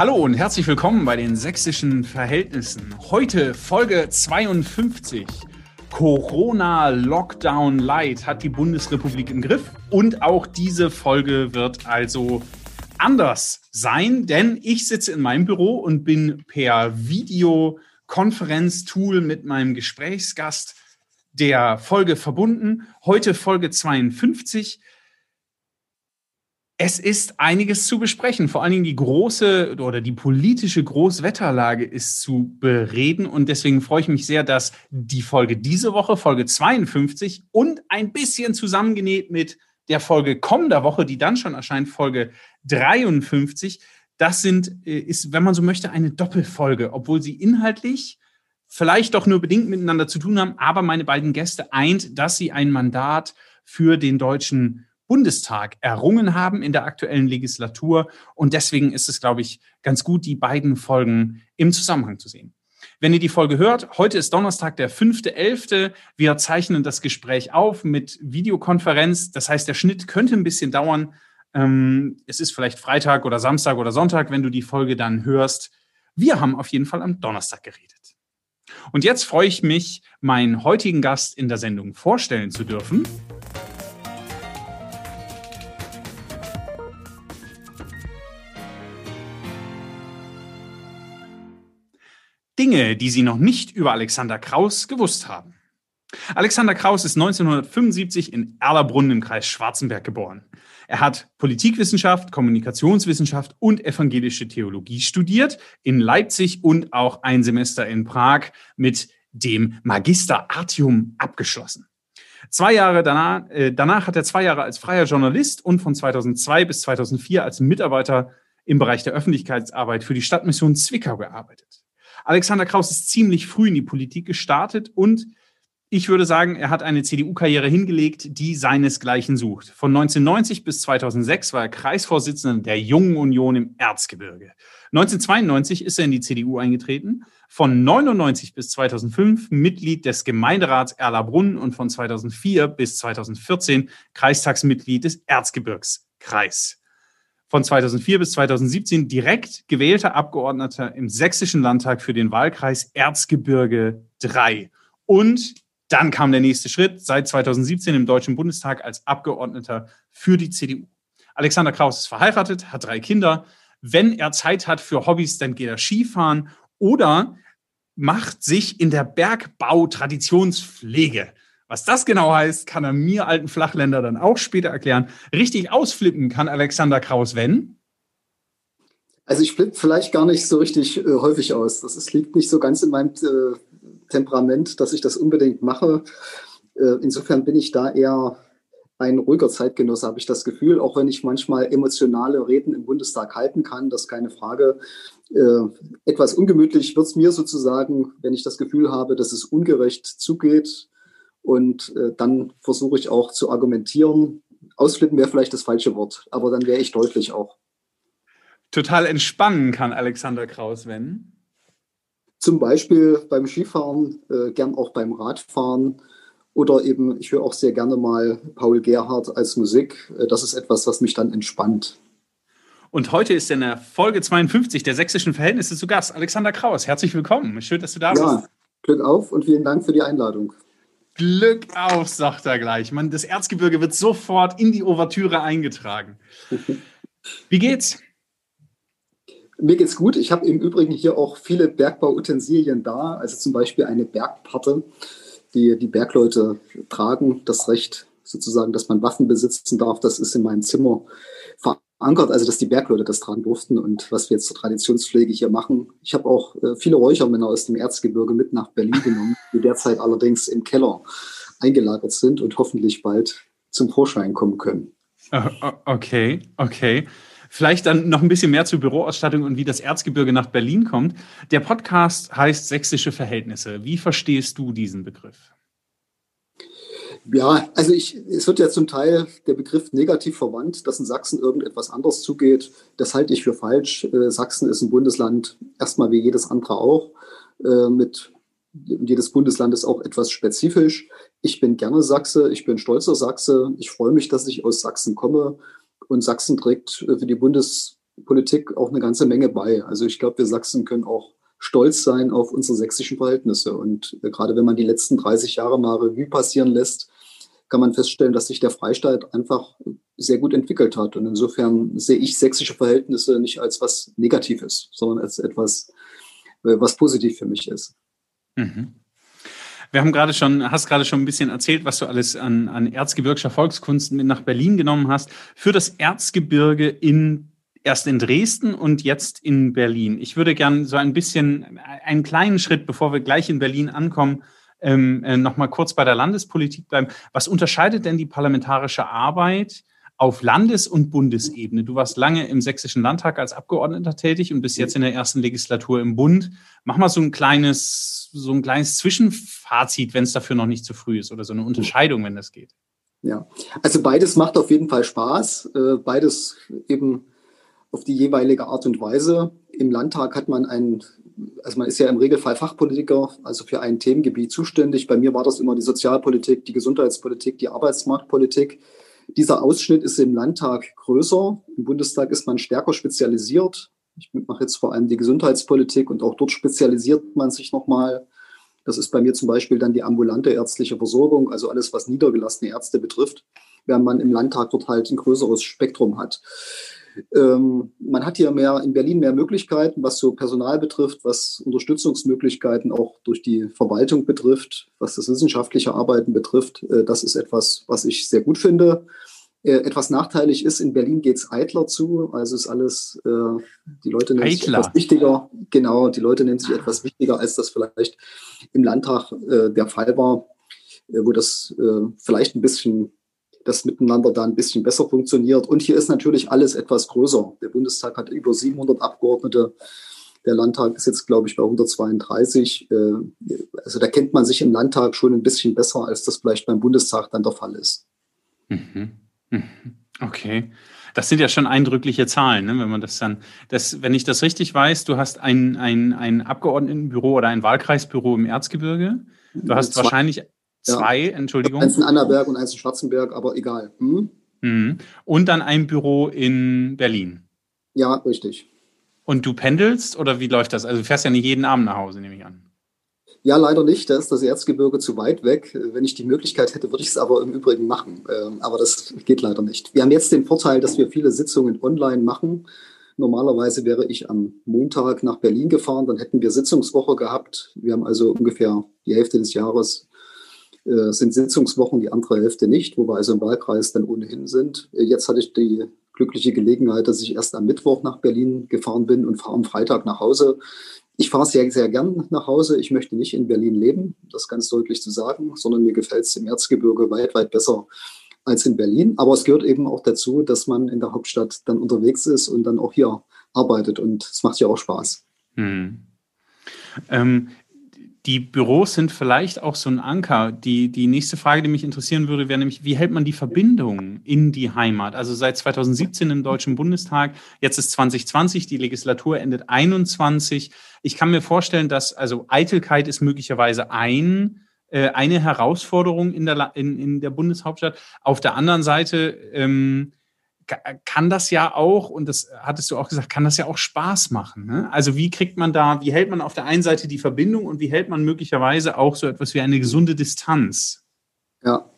Hallo und herzlich willkommen bei den sächsischen Verhältnissen. Heute Folge 52. Corona Lockdown Light hat die Bundesrepublik im Griff und auch diese Folge wird also anders sein, denn ich sitze in meinem Büro und bin per Videokonferenztool mit meinem Gesprächsgast der Folge verbunden. Heute Folge 52. Es ist einiges zu besprechen. Vor allen Dingen die große oder die politische Großwetterlage ist zu bereden. Und deswegen freue ich mich sehr, dass die Folge diese Woche, Folge 52 und ein bisschen zusammengenäht mit der Folge kommender Woche, die dann schon erscheint, Folge 53. Das sind, äh, ist, wenn man so möchte, eine Doppelfolge, obwohl sie inhaltlich vielleicht doch nur bedingt miteinander zu tun haben. Aber meine beiden Gäste eint, dass sie ein Mandat für den deutschen Bundestag errungen haben in der aktuellen Legislatur. Und deswegen ist es, glaube ich, ganz gut, die beiden Folgen im Zusammenhang zu sehen. Wenn ihr die Folge hört, heute ist Donnerstag, der 5.11. Wir zeichnen das Gespräch auf mit Videokonferenz. Das heißt, der Schnitt könnte ein bisschen dauern. Ähm, es ist vielleicht Freitag oder Samstag oder Sonntag, wenn du die Folge dann hörst. Wir haben auf jeden Fall am Donnerstag geredet. Und jetzt freue ich mich, meinen heutigen Gast in der Sendung vorstellen zu dürfen. Dinge, die Sie noch nicht über Alexander Kraus gewusst haben. Alexander Kraus ist 1975 in Erlabrunn im Kreis Schwarzenberg geboren. Er hat Politikwissenschaft, Kommunikationswissenschaft und evangelische Theologie studiert, in Leipzig und auch ein Semester in Prag mit dem Magister Artium abgeschlossen. Zwei Jahre danach, äh, danach hat er zwei Jahre als freier Journalist und von 2002 bis 2004 als Mitarbeiter im Bereich der Öffentlichkeitsarbeit für die Stadtmission Zwickau gearbeitet. Alexander Kraus ist ziemlich früh in die Politik gestartet und ich würde sagen, er hat eine CDU-Karriere hingelegt, die seinesgleichen sucht. Von 1990 bis 2006 war er Kreisvorsitzender der Jungen Union im Erzgebirge. 1992 ist er in die CDU eingetreten, von 99 bis 2005 Mitglied des Gemeinderats Erlabrunn und von 2004 bis 2014 Kreistagsmitglied des Erzgebirgskreis von 2004 bis 2017 direkt gewählter Abgeordneter im Sächsischen Landtag für den Wahlkreis Erzgebirge 3. Und dann kam der nächste Schritt, seit 2017 im Deutschen Bundestag als Abgeordneter für die CDU. Alexander Kraus ist verheiratet, hat drei Kinder. Wenn er Zeit hat für Hobbys, dann geht er Skifahren oder macht sich in der Bergbau-Traditionspflege was das genau heißt, kann er mir alten Flachländer dann auch später erklären. Richtig ausflippen kann Alexander Kraus, wenn? Also ich flippe vielleicht gar nicht so richtig äh, häufig aus. Das ist, liegt nicht so ganz in meinem äh, Temperament, dass ich das unbedingt mache. Äh, insofern bin ich da eher ein ruhiger Zeitgenosse, habe ich das Gefühl, auch wenn ich manchmal emotionale Reden im Bundestag halten kann, das ist keine Frage. Äh, etwas ungemütlich wird es mir sozusagen, wenn ich das Gefühl habe, dass es ungerecht zugeht und äh, dann versuche ich auch zu argumentieren. Ausflippen wäre vielleicht das falsche Wort, aber dann wäre ich deutlich auch. Total entspannen kann Alexander Kraus, wenn? Zum Beispiel beim Skifahren, äh, gern auch beim Radfahren oder eben, ich höre auch sehr gerne mal Paul Gerhardt als Musik. Äh, das ist etwas, was mich dann entspannt. Und heute ist in der Folge 52 der sächsischen Verhältnisse zu Gast Alexander Kraus. Herzlich willkommen. Schön, dass du da ja, bist. Glück auf und vielen Dank für die Einladung. Glück auf, sagt er gleich. Man, das Erzgebirge wird sofort in die Ouvertüre eingetragen. Wie geht's? Mir geht's gut. Ich habe im Übrigen hier auch viele Bergbauutensilien da, also zum Beispiel eine Bergpatte, die die Bergleute tragen. Das Recht sozusagen, dass man Waffen besitzen darf, das ist in meinem Zimmer verankert, also dass die Bergleute das tragen durften und was wir jetzt zur Traditionspflege hier machen. Ich habe auch äh, viele Räuchermänner aus dem Erzgebirge mit nach Berlin genommen, die derzeit allerdings im Keller eingelagert sind und hoffentlich bald zum Vorschein kommen können. Okay, okay. Vielleicht dann noch ein bisschen mehr zur Büroausstattung und wie das Erzgebirge nach Berlin kommt. Der Podcast heißt Sächsische Verhältnisse. Wie verstehst du diesen Begriff? Ja, also ich, es wird ja zum Teil der Begriff negativ verwandt, dass in Sachsen irgendetwas anders zugeht. Das halte ich für falsch. Äh, Sachsen ist ein Bundesland, erstmal wie jedes andere auch, äh, mit jedes Bundesland ist auch etwas spezifisch. Ich bin gerne Sachse, ich bin stolzer Sachse. Ich freue mich, dass ich aus Sachsen komme. Und Sachsen trägt äh, für die Bundes Politik auch eine ganze Menge bei. Also ich glaube, wir Sachsen können auch stolz sein auf unsere sächsischen Verhältnisse. Und gerade wenn man die letzten 30 Jahre mal Revue passieren lässt, kann man feststellen, dass sich der Freistaat einfach sehr gut entwickelt hat. Und insofern sehe ich sächsische Verhältnisse nicht als was Negatives, sondern als etwas, äh, was positiv für mich ist. Mhm. Wir haben gerade schon, hast gerade schon ein bisschen erzählt, was du alles an, an erzgebirgischer Volkskunst mit nach Berlin genommen hast. Für das Erzgebirge in erst in Dresden und jetzt in Berlin. Ich würde gern so ein bisschen einen kleinen Schritt, bevor wir gleich in Berlin ankommen, ähm, äh, noch mal kurz bei der Landespolitik bleiben. Was unterscheidet denn die parlamentarische Arbeit auf Landes- und Bundesebene? Du warst lange im Sächsischen Landtag als Abgeordneter tätig und bist jetzt in der ersten Legislatur im Bund. Mach mal so ein kleines, so ein kleines Zwischenfazit, wenn es dafür noch nicht zu früh ist oder so eine Unterscheidung, wenn das geht. Ja, also beides macht auf jeden Fall Spaß. Äh, beides eben auf die jeweilige Art und Weise. Im Landtag hat man ein, also man ist ja im Regelfall Fachpolitiker, also für ein Themengebiet zuständig. Bei mir war das immer die Sozialpolitik, die Gesundheitspolitik, die Arbeitsmarktpolitik. Dieser Ausschnitt ist im Landtag größer. Im Bundestag ist man stärker spezialisiert. Ich mache jetzt vor allem die Gesundheitspolitik und auch dort spezialisiert man sich nochmal. Das ist bei mir zum Beispiel dann die ambulante ärztliche Versorgung, also alles, was niedergelassene Ärzte betrifft, während man im Landtag dort halt ein größeres Spektrum hat. Ähm, man hat hier mehr in Berlin mehr Möglichkeiten, was so Personal betrifft, was Unterstützungsmöglichkeiten auch durch die Verwaltung betrifft, was das wissenschaftliche Arbeiten betrifft. Äh, das ist etwas, was ich sehr gut finde. Äh, etwas nachteilig ist, in Berlin geht es eitler zu, also ist alles, äh, die Leute nennen sich etwas wichtiger, genau, die Leute nennen sich etwas wichtiger, als das vielleicht im Landtag äh, der Fall war, äh, wo das äh, vielleicht ein bisschen das miteinander da ein bisschen besser funktioniert. Und hier ist natürlich alles etwas größer. Der Bundestag hat über 700 Abgeordnete. Der Landtag ist jetzt, glaube ich, bei 132. Äh, also da kennt man sich im Landtag schon ein bisschen besser, als das vielleicht beim Bundestag dann der Fall ist. Mhm. Mhm. Okay. Das sind ja schon eindrückliche Zahlen, ne? wenn man das dann, das, wenn ich das richtig weiß, du hast ein, ein, ein Abgeordnetenbüro oder ein Wahlkreisbüro im Erzgebirge. Du hast wahrscheinlich Zwei, ja. Entschuldigung. Eins in Annaberg und eins in Schwarzenberg, aber egal. Hm? Mhm. Und dann ein Büro in Berlin. Ja, richtig. Und du pendelst oder wie läuft das? Also du fährst ja nicht jeden Abend nach Hause, nehme ich an. Ja, leider nicht. Da ist das Erzgebirge zu weit weg. Wenn ich die Möglichkeit hätte, würde ich es aber im Übrigen machen. Ähm, aber das geht leider nicht. Wir haben jetzt den Vorteil, dass wir viele Sitzungen online machen. Normalerweise wäre ich am Montag nach Berlin gefahren, dann hätten wir Sitzungswoche gehabt. Wir haben also ungefähr die Hälfte des Jahres äh, sind Sitzungswochen, die andere Hälfte nicht, wo wir also im Wahlkreis dann ohnehin sind. Äh, jetzt hatte ich die glückliche Gelegenheit, dass ich erst am Mittwoch nach Berlin gefahren bin und fahre am Freitag nach Hause. Ich fahre sehr, sehr gern nach Hause. Ich möchte nicht in Berlin leben, das ganz deutlich zu sagen, sondern mir gefällt es im Erzgebirge weit, weit besser als in Berlin. Aber es gehört eben auch dazu, dass man in der Hauptstadt dann unterwegs ist und dann auch hier arbeitet. Und es macht ja auch Spaß. Hm. Ähm, die Büros sind vielleicht auch so ein Anker. Die, die nächste Frage, die mich interessieren würde, wäre nämlich, wie hält man die Verbindung in die Heimat? Also seit 2017 im Deutschen Bundestag, jetzt ist 2020, die Legislatur endet 21. Ich kann mir vorstellen, dass, also Eitelkeit ist möglicherweise ein, äh, eine Herausforderung in der, in, in der Bundeshauptstadt. Auf der anderen Seite, ähm, kann das ja auch, und das hattest du auch gesagt, kann das ja auch Spaß machen. Ne? Also wie kriegt man da, wie hält man auf der einen Seite die Verbindung und wie hält man möglicherweise auch so etwas wie eine gesunde Distanz? Ja,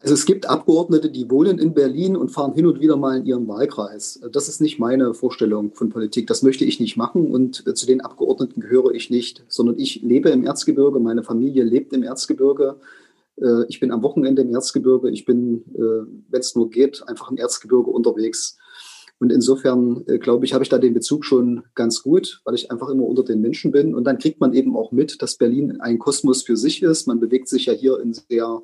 also es gibt Abgeordnete, die wohnen in Berlin und fahren hin und wieder mal in ihren Wahlkreis. Das ist nicht meine Vorstellung von Politik. Das möchte ich nicht machen und zu den Abgeordneten gehöre ich nicht, sondern ich lebe im Erzgebirge, meine Familie lebt im Erzgebirge. Äh, ich bin am Wochenende im Erzgebirge. Ich bin, äh, wenn es nur geht, einfach im Erzgebirge unterwegs. Und insofern, äh, glaube ich, habe ich da den Bezug schon ganz gut, weil ich einfach immer unter den Menschen bin. Und dann kriegt man eben auch mit, dass Berlin ein Kosmos für sich ist. Man bewegt sich ja hier in sehr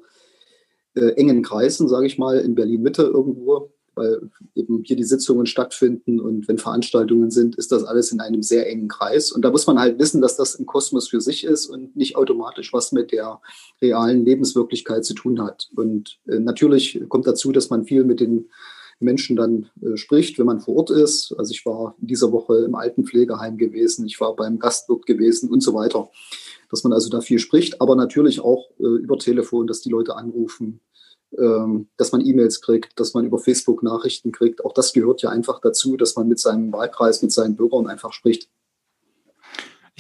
äh, engen Kreisen, sage ich mal, in Berlin Mitte irgendwo weil eben hier die Sitzungen stattfinden und wenn Veranstaltungen sind, ist das alles in einem sehr engen Kreis. Und da muss man halt wissen, dass das ein Kosmos für sich ist und nicht automatisch was mit der realen Lebenswirklichkeit zu tun hat. Und äh, natürlich kommt dazu, dass man viel mit den Menschen dann äh, spricht, wenn man vor Ort ist. Also ich war in dieser Woche im Altenpflegeheim gewesen, ich war beim Gastwirt gewesen und so weiter. Dass man also da viel spricht, aber natürlich auch äh, über Telefon, dass die Leute anrufen, dass man E-Mails kriegt, dass man über Facebook Nachrichten kriegt. Auch das gehört ja einfach dazu, dass man mit seinem Wahlkreis, mit seinen Bürgern einfach spricht.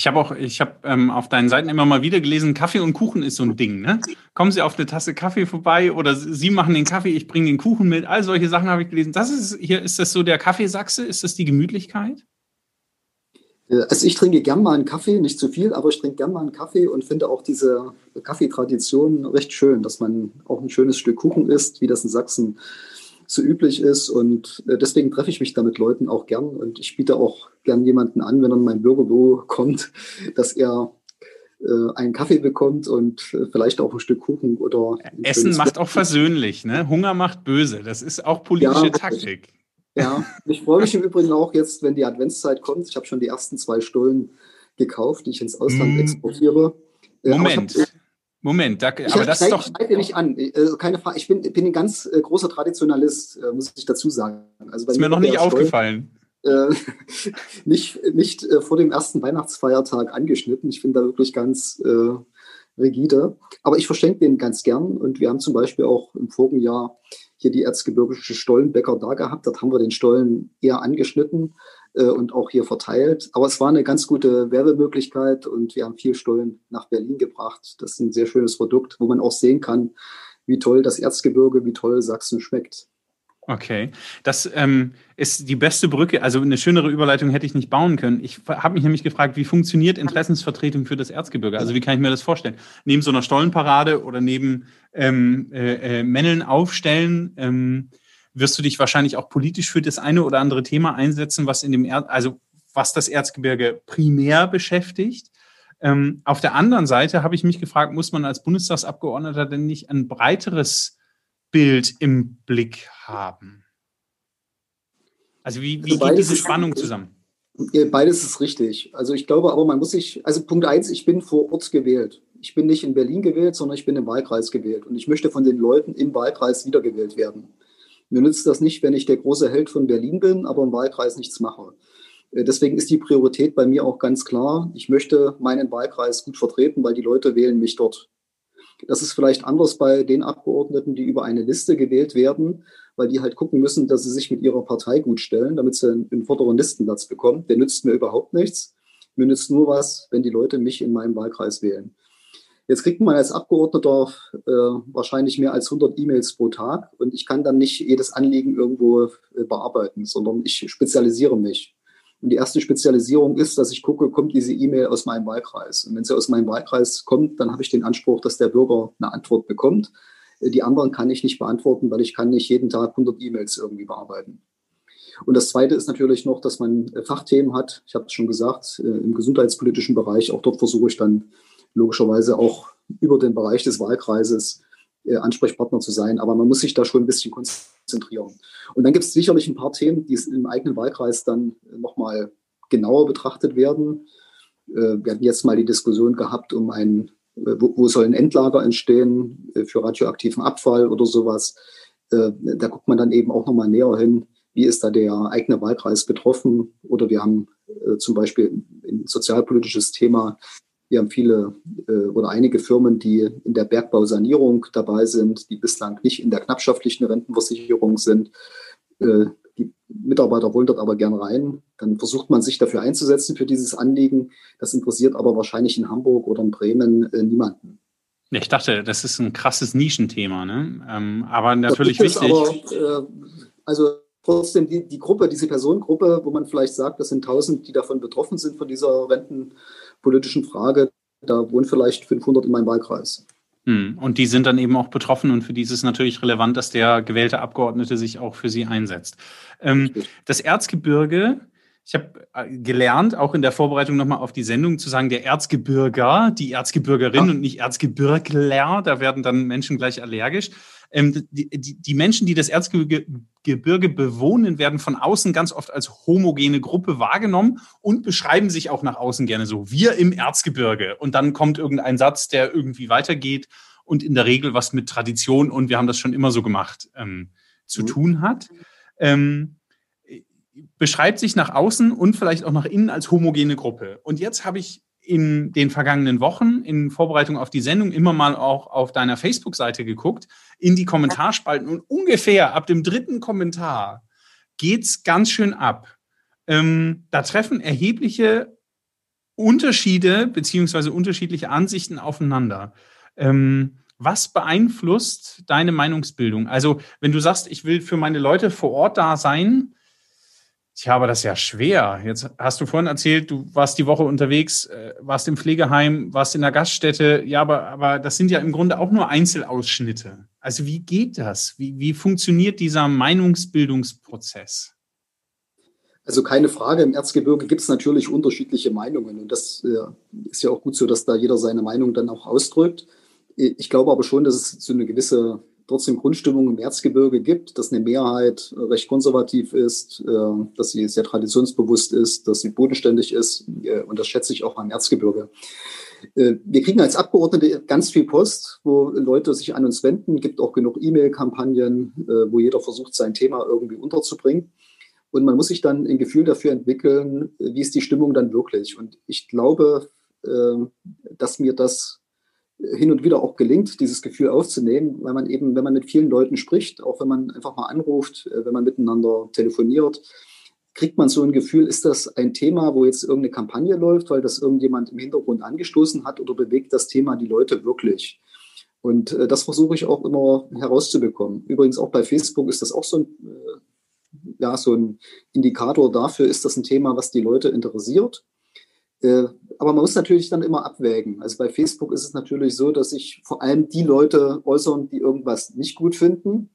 Ich habe auch, ich habe ähm, auf deinen Seiten immer mal wieder gelesen, Kaffee und Kuchen ist so ein Ding. Ne? Kommen Sie auf eine Tasse Kaffee vorbei oder Sie machen den Kaffee, ich bringe den Kuchen mit. All solche Sachen habe ich gelesen. Das ist hier, ist das so der Kaffeesachse? Ist das die Gemütlichkeit? Äh, also ich trinke gern mal einen Kaffee, nicht zu viel, aber ich trinke gern mal einen Kaffee und finde auch diese Kaffeetradition recht schön, dass man auch ein schönes Stück Kuchen isst, wie das in Sachsen so üblich ist. Und äh, deswegen treffe ich mich da mit Leuten auch gern. Und ich biete auch gern jemanden an, wenn er in mein Bürgerbüro kommt, dass er äh, einen Kaffee bekommt und vielleicht auch ein Stück Kuchen oder. Essen macht auch versöhnlich, ne? Hunger macht böse. Das ist auch politische ja, Taktik. Ja, ich freue mich im Übrigen auch jetzt, wenn die Adventszeit kommt. Ich habe schon die ersten zwei Stullen gekauft, die ich ins Ausland mm. exportiere. Moment. Moment, da, aber das ist doch. Ich dir nicht an. Also keine Frage. Ich bin, bin ein ganz äh, großer Traditionalist, äh, muss ich dazu sagen. Also ist mir noch nicht aufgefallen. Äh, nicht nicht äh, vor dem ersten Weihnachtsfeiertag angeschnitten. Ich finde da wirklich ganz äh, rigide. Aber ich verschenke den ganz gern. Und wir haben zum Beispiel auch im vorigen Jahr hier die erzgebirgische Stollenbäcker da gehabt. Dort haben wir den Stollen eher angeschnitten äh, und auch hier verteilt. Aber es war eine ganz gute Werbemöglichkeit und wir haben vier Stollen nach Berlin gebracht. Das ist ein sehr schönes Produkt, wo man auch sehen kann, wie toll das Erzgebirge, wie toll Sachsen schmeckt. Okay, das ähm, ist die beste Brücke. Also eine schönere Überleitung hätte ich nicht bauen können. Ich habe mich nämlich gefragt, wie funktioniert Interessensvertretung für das Erzgebirge? Also wie kann ich mir das vorstellen? Neben so einer Stollenparade oder neben ähm, äh, äh, Männeln aufstellen, ähm, wirst du dich wahrscheinlich auch politisch für das eine oder andere Thema einsetzen, was in dem er also was das Erzgebirge primär beschäftigt. Ähm, auf der anderen Seite habe ich mich gefragt, muss man als Bundestagsabgeordneter denn nicht ein breiteres Bild im Blick haben? Also wie, wie also geht diese Spannung zusammen? Beides ist richtig. Also ich glaube aber, man muss sich, also Punkt eins, ich bin vor Ort gewählt. Ich bin nicht in Berlin gewählt, sondern ich bin im Wahlkreis gewählt. Und ich möchte von den Leuten im Wahlkreis wiedergewählt werden. Mir nützt das nicht, wenn ich der große Held von Berlin bin, aber im Wahlkreis nichts mache. Äh, deswegen ist die Priorität bei mir auch ganz klar. Ich möchte meinen Wahlkreis gut vertreten, weil die Leute wählen mich dort. Das ist vielleicht anders bei den Abgeordneten, die über eine Liste gewählt werden, weil die halt gucken müssen, dass sie sich mit ihrer Partei gut stellen, damit sie einen vorderen Listenplatz bekommen. Der nützt mir überhaupt nichts. Mir nützt nur was, wenn die Leute mich in meinem Wahlkreis wählen. Jetzt kriegt man als Abgeordneter äh, wahrscheinlich mehr als 100 E-Mails pro Tag und ich kann dann nicht jedes Anliegen irgendwo äh, bearbeiten, sondern ich spezialisiere mich. Und die erste Spezialisierung ist, dass ich gucke, kommt diese E-Mail aus meinem Wahlkreis. Und wenn sie aus meinem Wahlkreis kommt, dann habe ich den Anspruch, dass der Bürger eine Antwort bekommt. Die anderen kann ich nicht beantworten, weil ich kann nicht jeden Tag 100 E-Mails irgendwie bearbeiten. Und das Zweite ist natürlich noch, dass man äh, Fachthemen hat. Ich habe es schon gesagt, äh, im gesundheitspolitischen Bereich. Auch dort versuche ich dann logischerweise auch über den Bereich des Wahlkreises Ansprechpartner zu sein. Aber man muss sich da schon ein bisschen konzentrieren. Und dann gibt es sicherlich ein paar Themen, die im eigenen Wahlkreis dann nochmal genauer betrachtet werden. Äh, wir hatten jetzt mal die Diskussion gehabt um ein, äh, wo, soll ein Endlager entstehen äh, für radioaktiven Abfall oder sowas. Da guckt man dann eben auch nochmal näher hin, wie ist da der eigene Wahlkreis betroffen. Oder wir haben zum Beispiel ein sozialpolitisches Thema. Wir haben viele oder einige Firmen, die in der Bergbausanierung dabei sind, die bislang nicht in der knappschaftlichen Rentenversicherung sind. Äh, die Mitarbeiter wollen dort aber gern rein. Dann versucht man sich dafür einzusetzen für dieses Anliegen. Das interessiert aber wahrscheinlich in Hamburg oder in Bremen äh, niemanden. Ich dachte, das ist ein krasses Nischenthema, ne? Ähm, aber natürlich wichtig. Aber, äh, also trotzdem die, die Gruppe, diese Personengruppe, wo man vielleicht sagt, das sind tausend, die davon betroffen sind von dieser rentenpolitischen Frage, da wohnen vielleicht 500 in meinem Wahlkreis. Hm. Und die sind dann eben auch betroffen und für die ist es natürlich relevant, dass der gewählte Abgeordnete sich auch für sie einsetzt. Ähm, das Erzgebirge, ich habe äh, gelernt, auch in der Vorbereitung nochmal auf die Sendung zu sagen, der Erzgebirger, die Erzgebirgerin ja. und nicht Erzgebirgler, da werden dann Menschen gleich allergisch. Ähm, die, die, die, Menschen, die das Erzgebirge bewohnen, werden von außen ganz oft als homogene Gruppe wahrgenommen und beschreiben sich auch nach außen gerne so. Wir im Erzgebirge. Und dann kommt irgendein Satz, der irgendwie weitergeht und in der Regel was mit Tradition und wir haben das schon immer so gemacht ähm, zu mhm. tun hat. Ähm, beschreibt sich nach außen und vielleicht auch nach innen als homogene Gruppe. Und jetzt habe ich in den vergangenen Wochen in Vorbereitung auf die Sendung immer mal auch auf deiner Facebook-Seite geguckt, in die Kommentarspalten und ungefähr ab dem dritten Kommentar geht's ganz schön ab. Ähm, da treffen erhebliche Unterschiede beziehungsweise unterschiedliche Ansichten aufeinander. Ähm, was beeinflusst deine Meinungsbildung? Also, wenn du sagst, ich will für meine Leute vor Ort da sein, Tja, aber das ja schwer. Jetzt hast du vorhin erzählt, du warst die Woche unterwegs, äh, warst im Pflegeheim, warst in der Gaststätte. Ja, aber, aber das sind ja im Grunde auch nur Einzelausschnitte. Also wie geht das? Wie, wie funktioniert dieser Meinungsbildungsprozess? Also keine Frage, im Erzgebirge gibt es natürlich unterschiedliche Meinungen und das äh, ist ja auch gut so, dass da jeder seine Meinung dann auch ausdrückt. Ich glaube aber schon, dass es so eine gewisse trotzdem Grundstimmung im Erzgebirge gibt, dass eine Mehrheit recht konservativ ist, äh, dass sie sehr traditionsbewusst ist, dass sie bodenständig ist äh, und das schätze ich auch am Erzgebirge. Äh, wir kriegen als Abgeordnete ganz viel Post, wo Leute sich an uns wenden, gibt auch genug E-Mail-Kampagnen, wo jeder versucht, sein Thema irgendwie unterzubringen. Und man muss sich dann ein Gefühl dafür entwickeln, wie ist die Stimmung dann wirklich. Und ich glaube, dass mir das hin und wieder auch gelingt, dieses Gefühl aufzunehmen, weil man eben, wenn man mit vielen Leuten spricht, auch wenn man einfach mal anruft, äh, wenn man miteinander telefoniert, kriegt man so ein Gefühl, ist das ein Thema, wo jetzt irgendeine Kampagne läuft, weil das irgendjemand im Hintergrund angestoßen hat oder bewegt das Thema die Leute wirklich? Und äh, das versuche ich auch immer herauszubekommen. Übrigens auch bei Facebook ist das auch so ein, äh, ja, so ein Indikator dafür, ist das ein Thema, was die Leute interessiert. Äh, aber man muss natürlich dann immer abwägen. Also bei Facebook ist es natürlich so, dass sich vor allem die Leute äußern, die irgendwas nicht gut finden.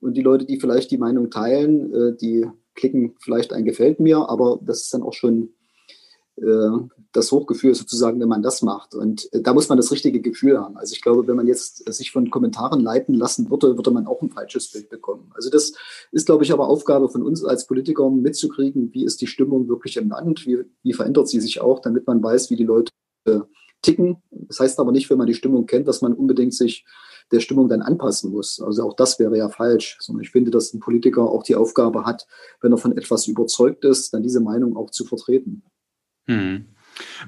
Und die Leute, die vielleicht die Meinung teilen, äh, die klicken vielleicht ein Gefällt mir, aber das ist dann auch schon äh, das Hochgefühl sozusagen, wenn man das macht. Und äh, da muss man das richtige Gefühl haben. Also ich glaube, wenn man jetzt sich von Kommentaren leiten lassen würde, würde man auch ein falsches Bild bekommen. Also das ist, glaube ich, aber Aufgabe von uns als Politikern mitzukriegen, wie ist die Stimmung wirklich im Land, wie, wie verändert sie sich auch, damit man weiß, wie die Leute ticken. Das heißt aber nicht, wenn man die Stimmung kennt, dass man unbedingt sich der Stimmung dann anpassen muss. Also auch das wäre ja falsch, sondern ich finde, dass ein Politiker auch die Aufgabe hat, wenn er von etwas überzeugt ist, dann diese Meinung auch zu vertreten. Hm.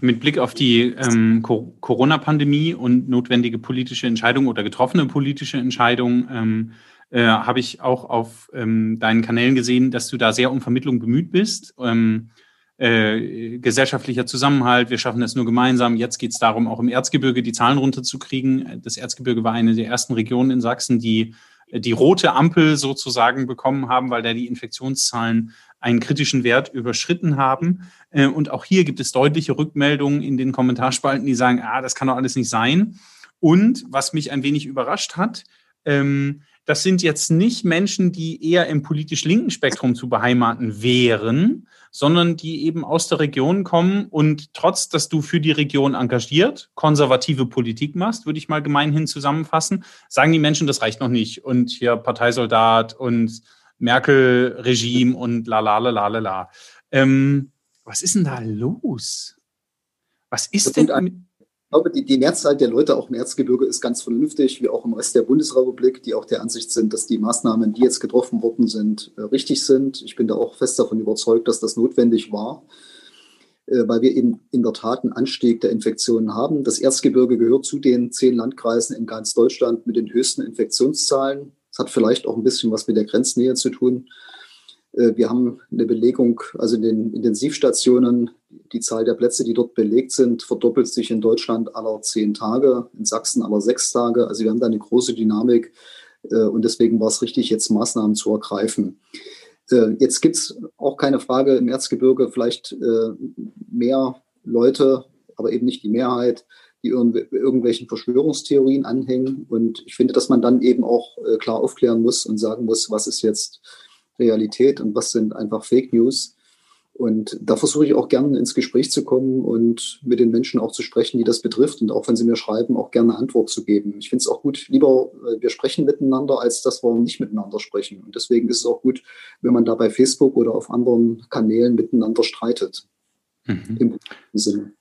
Mit Blick auf die ähm, Corona-Pandemie und notwendige politische Entscheidungen oder getroffene politische Entscheidungen ähm, äh, habe ich auch auf ähm, deinen Kanälen gesehen, dass du da sehr um Vermittlung bemüht bist. Ähm, äh, gesellschaftlicher Zusammenhalt, wir schaffen es nur gemeinsam. Jetzt geht es darum, auch im Erzgebirge die Zahlen runterzukriegen. Das Erzgebirge war eine der ersten Regionen in Sachsen, die die rote Ampel sozusagen bekommen haben, weil da die Infektionszahlen einen kritischen Wert überschritten haben. Äh, und auch hier gibt es deutliche Rückmeldungen in den Kommentarspalten, die sagen, ah, das kann doch alles nicht sein. Und was mich ein wenig überrascht hat, ähm, das sind jetzt nicht Menschen, die eher im politisch linken Spektrum zu beheimaten wären, sondern die eben aus der Region kommen und trotz, dass du für die Region engagiert, konservative Politik machst, würde ich mal gemeinhin zusammenfassen, sagen die Menschen, das reicht noch nicht. Und hier Parteisoldat und Merkel-Regime und la la la la la la. Ähm, was ist denn da los? Was ist denn mit ich glaube, die, die Mehrzahl der Leute auch im Erzgebirge ist ganz vernünftig, wie auch im Rest der Bundesrepublik, die auch der Ansicht sind, dass die Maßnahmen, die jetzt getroffen worden sind, äh, richtig sind. Ich bin da auch fest davon überzeugt, dass das notwendig war, äh, weil wir eben in der Tat einen Anstieg der Infektionen haben. Das Erzgebirge gehört zu den zehn Landkreisen in ganz Deutschland mit den höchsten Infektionszahlen. Das hat vielleicht auch ein bisschen was mit der Grenznähe zu tun. Äh, wir haben eine Belegung, also in den Intensivstationen, die Zahl der Plätze, die dort belegt sind, verdoppelt sich in Deutschland aller zehn Tage, in Sachsen aller sechs Tage. Also wir haben da eine große Dynamik äh, und deswegen war es richtig, jetzt Maßnahmen zu ergreifen. Äh, jetzt gibt es auch keine Frage im Erzgebirge vielleicht mehr Leute, aber eben nicht die Mehrheit, die irgendwelchen Verschwörungstheorien anhängen. Und ich finde, dass man dann eben auch klar aufklären muss und sagen muss, was ist jetzt Realität und was sind einfach Fake News. Und da versuche ich auch gerne ins Gespräch zu kommen und mit den Menschen auch zu sprechen, die das betrifft. Und auch wenn sie mir schreiben, auch gerne Antwort zu geben. Ich finde es auch gut, lieber äh, wir sprechen miteinander, als dass wir nicht miteinander sprechen. Und deswegen ist es auch gut, wenn man da bei Facebook oder auf anderen Kanälen miteinander streitet. Mhm. Im Sinne.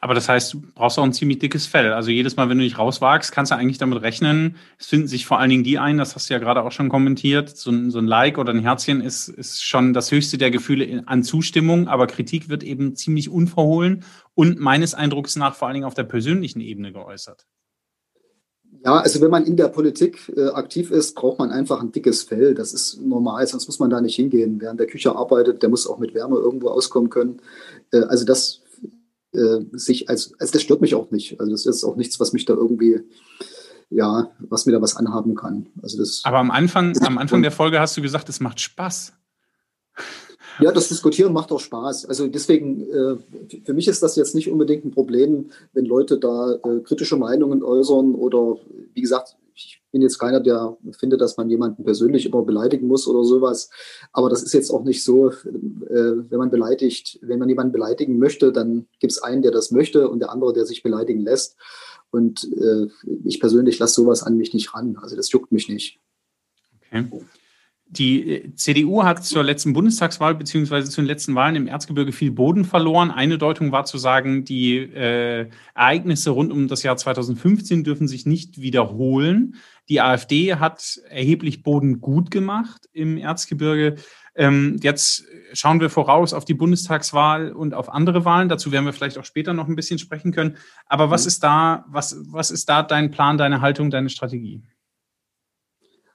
Aber das heißt, du brauchst auch ein ziemlich dickes Fell. Also jedes Mal, wenn du dich rauswagst, kannst du eigentlich damit rechnen. Es finden sich vor allen Dingen die ein, das hast du ja gerade auch schon kommentiert. So ein, so ein Like oder ein Herzchen ist, ist schon das höchste der Gefühle an Zustimmung, aber Kritik wird eben ziemlich unverhohlen und meines Eindrucks nach vor allen Dingen auf der persönlichen Ebene geäußert. Ja, also wenn man in der Politik äh, aktiv ist, braucht man einfach ein dickes Fell. Das ist normal, sonst muss man da nicht hingehen. In der Küche arbeitet, der muss auch mit Wärme irgendwo auskommen können. Äh, also das äh, sich als, also das stört mich auch nicht. Also das ist auch nichts, was mich da irgendwie, ja, was mir da was anhaben kann. Also das. Aber am Anfang, am Anfang der Folge hast du gesagt, es macht Spaß. Ja, das Diskutieren macht auch Spaß. Also deswegen, äh, für mich ist das jetzt nicht unbedingt ein Problem, wenn Leute da äh, kritische Meinungen äußern oder wie gesagt, bin jetzt keiner, der findet, dass man jemanden persönlich immer beleidigen muss oder sowas. Aber das ist jetzt auch nicht so, äh, wenn man beleidigt, wenn man jemanden beleidigen möchte, dann gibt es einen, der das möchte und der andere, der sich beleidigen lässt. Und äh, ich persönlich lasse sowas an mich nicht ran. Also das juckt mich nicht. Okay. Die äh, CDU hat zur letzten Bundestagswahl beziehungsweise zu den letzten Wahlen im Erzgebirge viel Boden verloren. Eine Deutung war zu sagen, die äh, Ereignisse rund um das Jahr 2015 dürfen sich nicht wiederholen. Die AfD hat erheblich Boden gut gemacht im Erzgebirge. Ähm, jetzt schauen wir voraus auf die Bundestagswahl und auf andere Wahlen. Dazu werden wir vielleicht auch später noch ein bisschen sprechen können. Aber was mhm. ist da, was, was ist da dein Plan, deine Haltung, deine Strategie?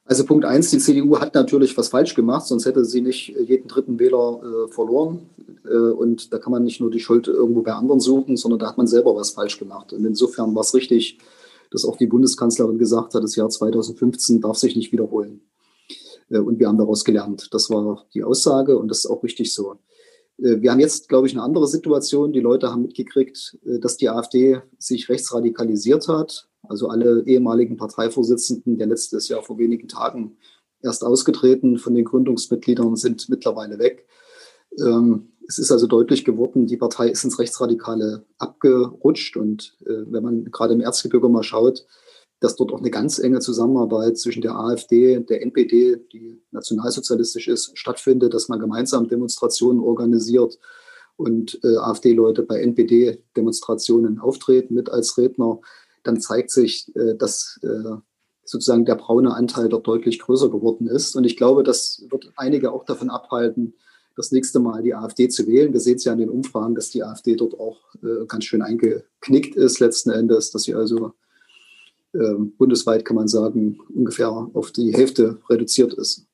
Also Punkt eins, die CDU hat natürlich was falsch gemacht, sonst hätte sie nicht jeden dritten Wähler äh, verloren. Äh, und da kann man nicht nur die Schuld irgendwo bei anderen suchen, sondern da hat man selber was falsch gemacht. Und insofern war es richtig, dass auch die Bundeskanzlerin gesagt hat, das Jahr 2015 darf sich nicht wiederholen. Äh, und wir haben daraus gelernt. Das war die Aussage und das ist auch richtig so. Äh, wir haben jetzt, glaube ich, eine andere Situation. Die Leute haben mitgekriegt, äh, dass die AfD sich rechtsradikalisiert hat. Also alle ehemaligen Parteivorsitzenden, der letztes Jahr vor wenigen Tagen erst ausgetreten von den Gründungsmitgliedern, sind mittlerweile weg. Ähm, es ist also deutlich geworden, die Partei ist ins Rechtsradikale abgerutscht. Und äh, wenn man gerade im Erzgebirge mal schaut, dass dort auch eine ganz enge Zusammenarbeit zwischen der AfD, der NPD, die nationalsozialistisch ist, stattfindet, dass man gemeinsam Demonstrationen organisiert und äh, AfD-Leute bei NPD-Demonstrationen auftreten mit als Redner, dann zeigt sich, äh, dass äh, sozusagen der braune Anteil dort deutlich größer geworden ist. Und ich glaube, das wird einige auch davon abhalten, das nächste Mal die AfD zu wählen. Wir sehen es ja in den Umfragen, dass die AfD dort auch äh, ganz schön eingeknickt ist letzten Endes, dass sie also ähm, bundesweit kann man sagen, ungefähr auf die Hälfte reduziert ist.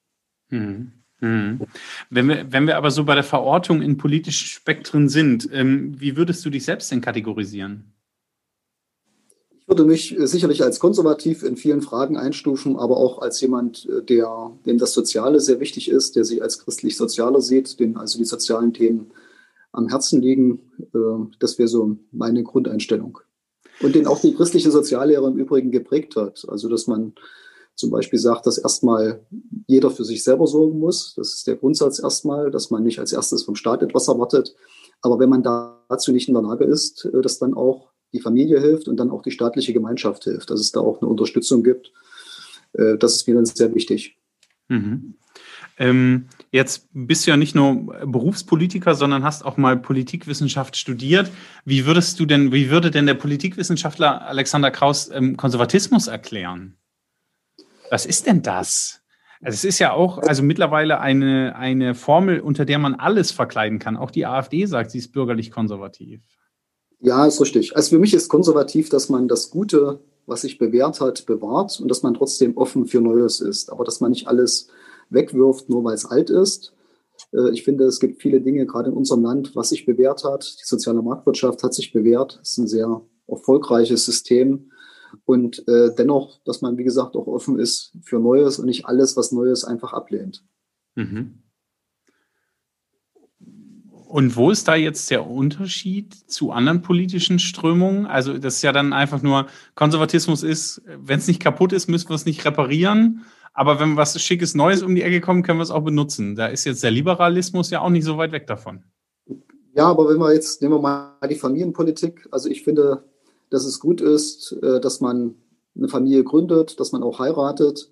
Mhm. Mhm. Wenn, wir, wenn wir aber so bei der Verortung in politischen Spektren sind, ähm, wie würdest du dich selbst denn kategorisieren? Ich würde mich äh, sicherlich als konservativ in vielen Fragen einstufen, aber auch als jemand, äh, der, dem das Soziale sehr wichtig ist, der sich als christlich-sozialer sieht, dem also die sozialen Themen am Herzen liegen. Äh, das wäre so meine Grundeinstellung. Und den auch die christliche Soziallehre im Übrigen geprägt hat. Also, dass man zum Beispiel sagt, dass erstmal jeder für sich selber sorgen muss. Das ist der Grundsatz erstmal, dass man nicht als erstes vom Staat etwas erwartet. Aber wenn man dazu nicht in der Lage ist, äh, dass dann auch die Familie hilft und dann auch die staatliche Gemeinschaft hilft, dass es da auch eine Unterstützung gibt, äh, das ist mir dann sehr wichtig. Mhm. Ähm, jetzt bist du ja nicht nur Berufspolitiker, sondern hast auch mal Politikwissenschaft studiert. Wie würdest du denn, wie würde denn der Politikwissenschaftler Alexander Kraus ähm, Konservatismus erklären? Was ist denn das? Also es ist ja auch, also mittlerweile eine, eine Formel, unter der man alles verkleiden kann. Auch die AfD sagt, sie ist bürgerlich konservativ. Ja, ist richtig. Also für mich ist konservativ, dass man das Gute, was sich bewährt hat, bewahrt und dass man trotzdem offen für Neues ist. Aber dass man nicht alles wegwirft, nur weil es alt ist. Äh, ich finde, es gibt viele Dinge, gerade in unserem Land, was sich bewährt hat. Die soziale Marktwirtschaft hat sich bewährt. Es ist ein sehr erfolgreiches System. Und äh, dennoch, dass man, wie gesagt, auch offen ist für Neues und nicht alles, was Neues einfach ablehnt. Mhm. Und wo ist da jetzt der Unterschied zu anderen politischen Strömungen? Also das ist ja dann einfach nur, Konservatismus ist, wenn es nicht kaputt ist, müssen wir es nicht reparieren. Aber wenn was Schickes Neues um die Ecke kommt, können wir es auch benutzen. Da ist jetzt der Liberalismus ja auch nicht so weit weg davon. Ja, aber wenn wir jetzt, nehmen wir mal die Familienpolitik. Also ich finde, dass es gut ist, äh, dass man eine Familie gründet, dass man auch heiratet.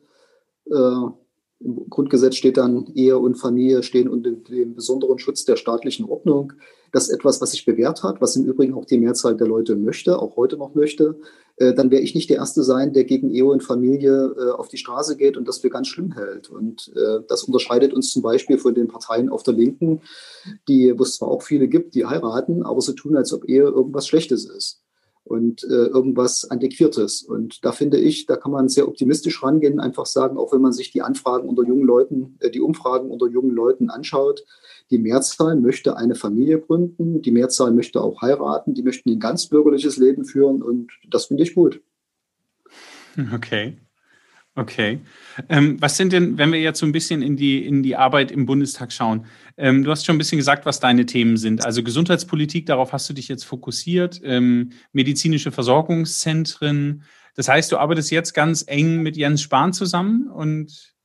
Im Grundgesetz steht dann, Ehe und Familie stehen unter dem besonderen Schutz der staatlichen Ordnung. Das ist etwas, was sich bewährt hat, was im Übrigen auch die Mehrzahl der Leute möchte, auch heute noch möchte. Äh, dann werde ich nicht der Erste sein, der gegen Ehe und Familie äh, auf die Straße geht und das für ganz schlimm hält. Und äh, das unterscheidet uns zum Beispiel von den Parteien auf der Linken, die, wo es zwar auch viele gibt, die heiraten, aber so tun, als ob Ehe irgendwas Schlechtes ist und äh, irgendwas Antiquiertes. Und da finde ich, da kann man sehr optimistisch rangehen, einfach sagen, auch wenn man sich die Anfragen unter jungen Leuten, äh, die Umfragen unter jungen Leuten anschaut, die Mehrzahl möchte eine Familie gründen, die Mehrzahl möchte auch heiraten, die möchten ein ganz bürgerliches Leben führen und das finde ich gut. Okay. Okay. Ähm, was sind denn, wenn wir jetzt so ein bisschen in die, in die Arbeit im Bundestag schauen? Ähm, du hast schon ein bisschen gesagt, was deine Themen sind. Also Gesundheitspolitik, darauf hast du dich jetzt fokussiert, ähm, medizinische Versorgungszentren. Das heißt, du arbeitest jetzt ganz eng mit Jens Spahn zusammen und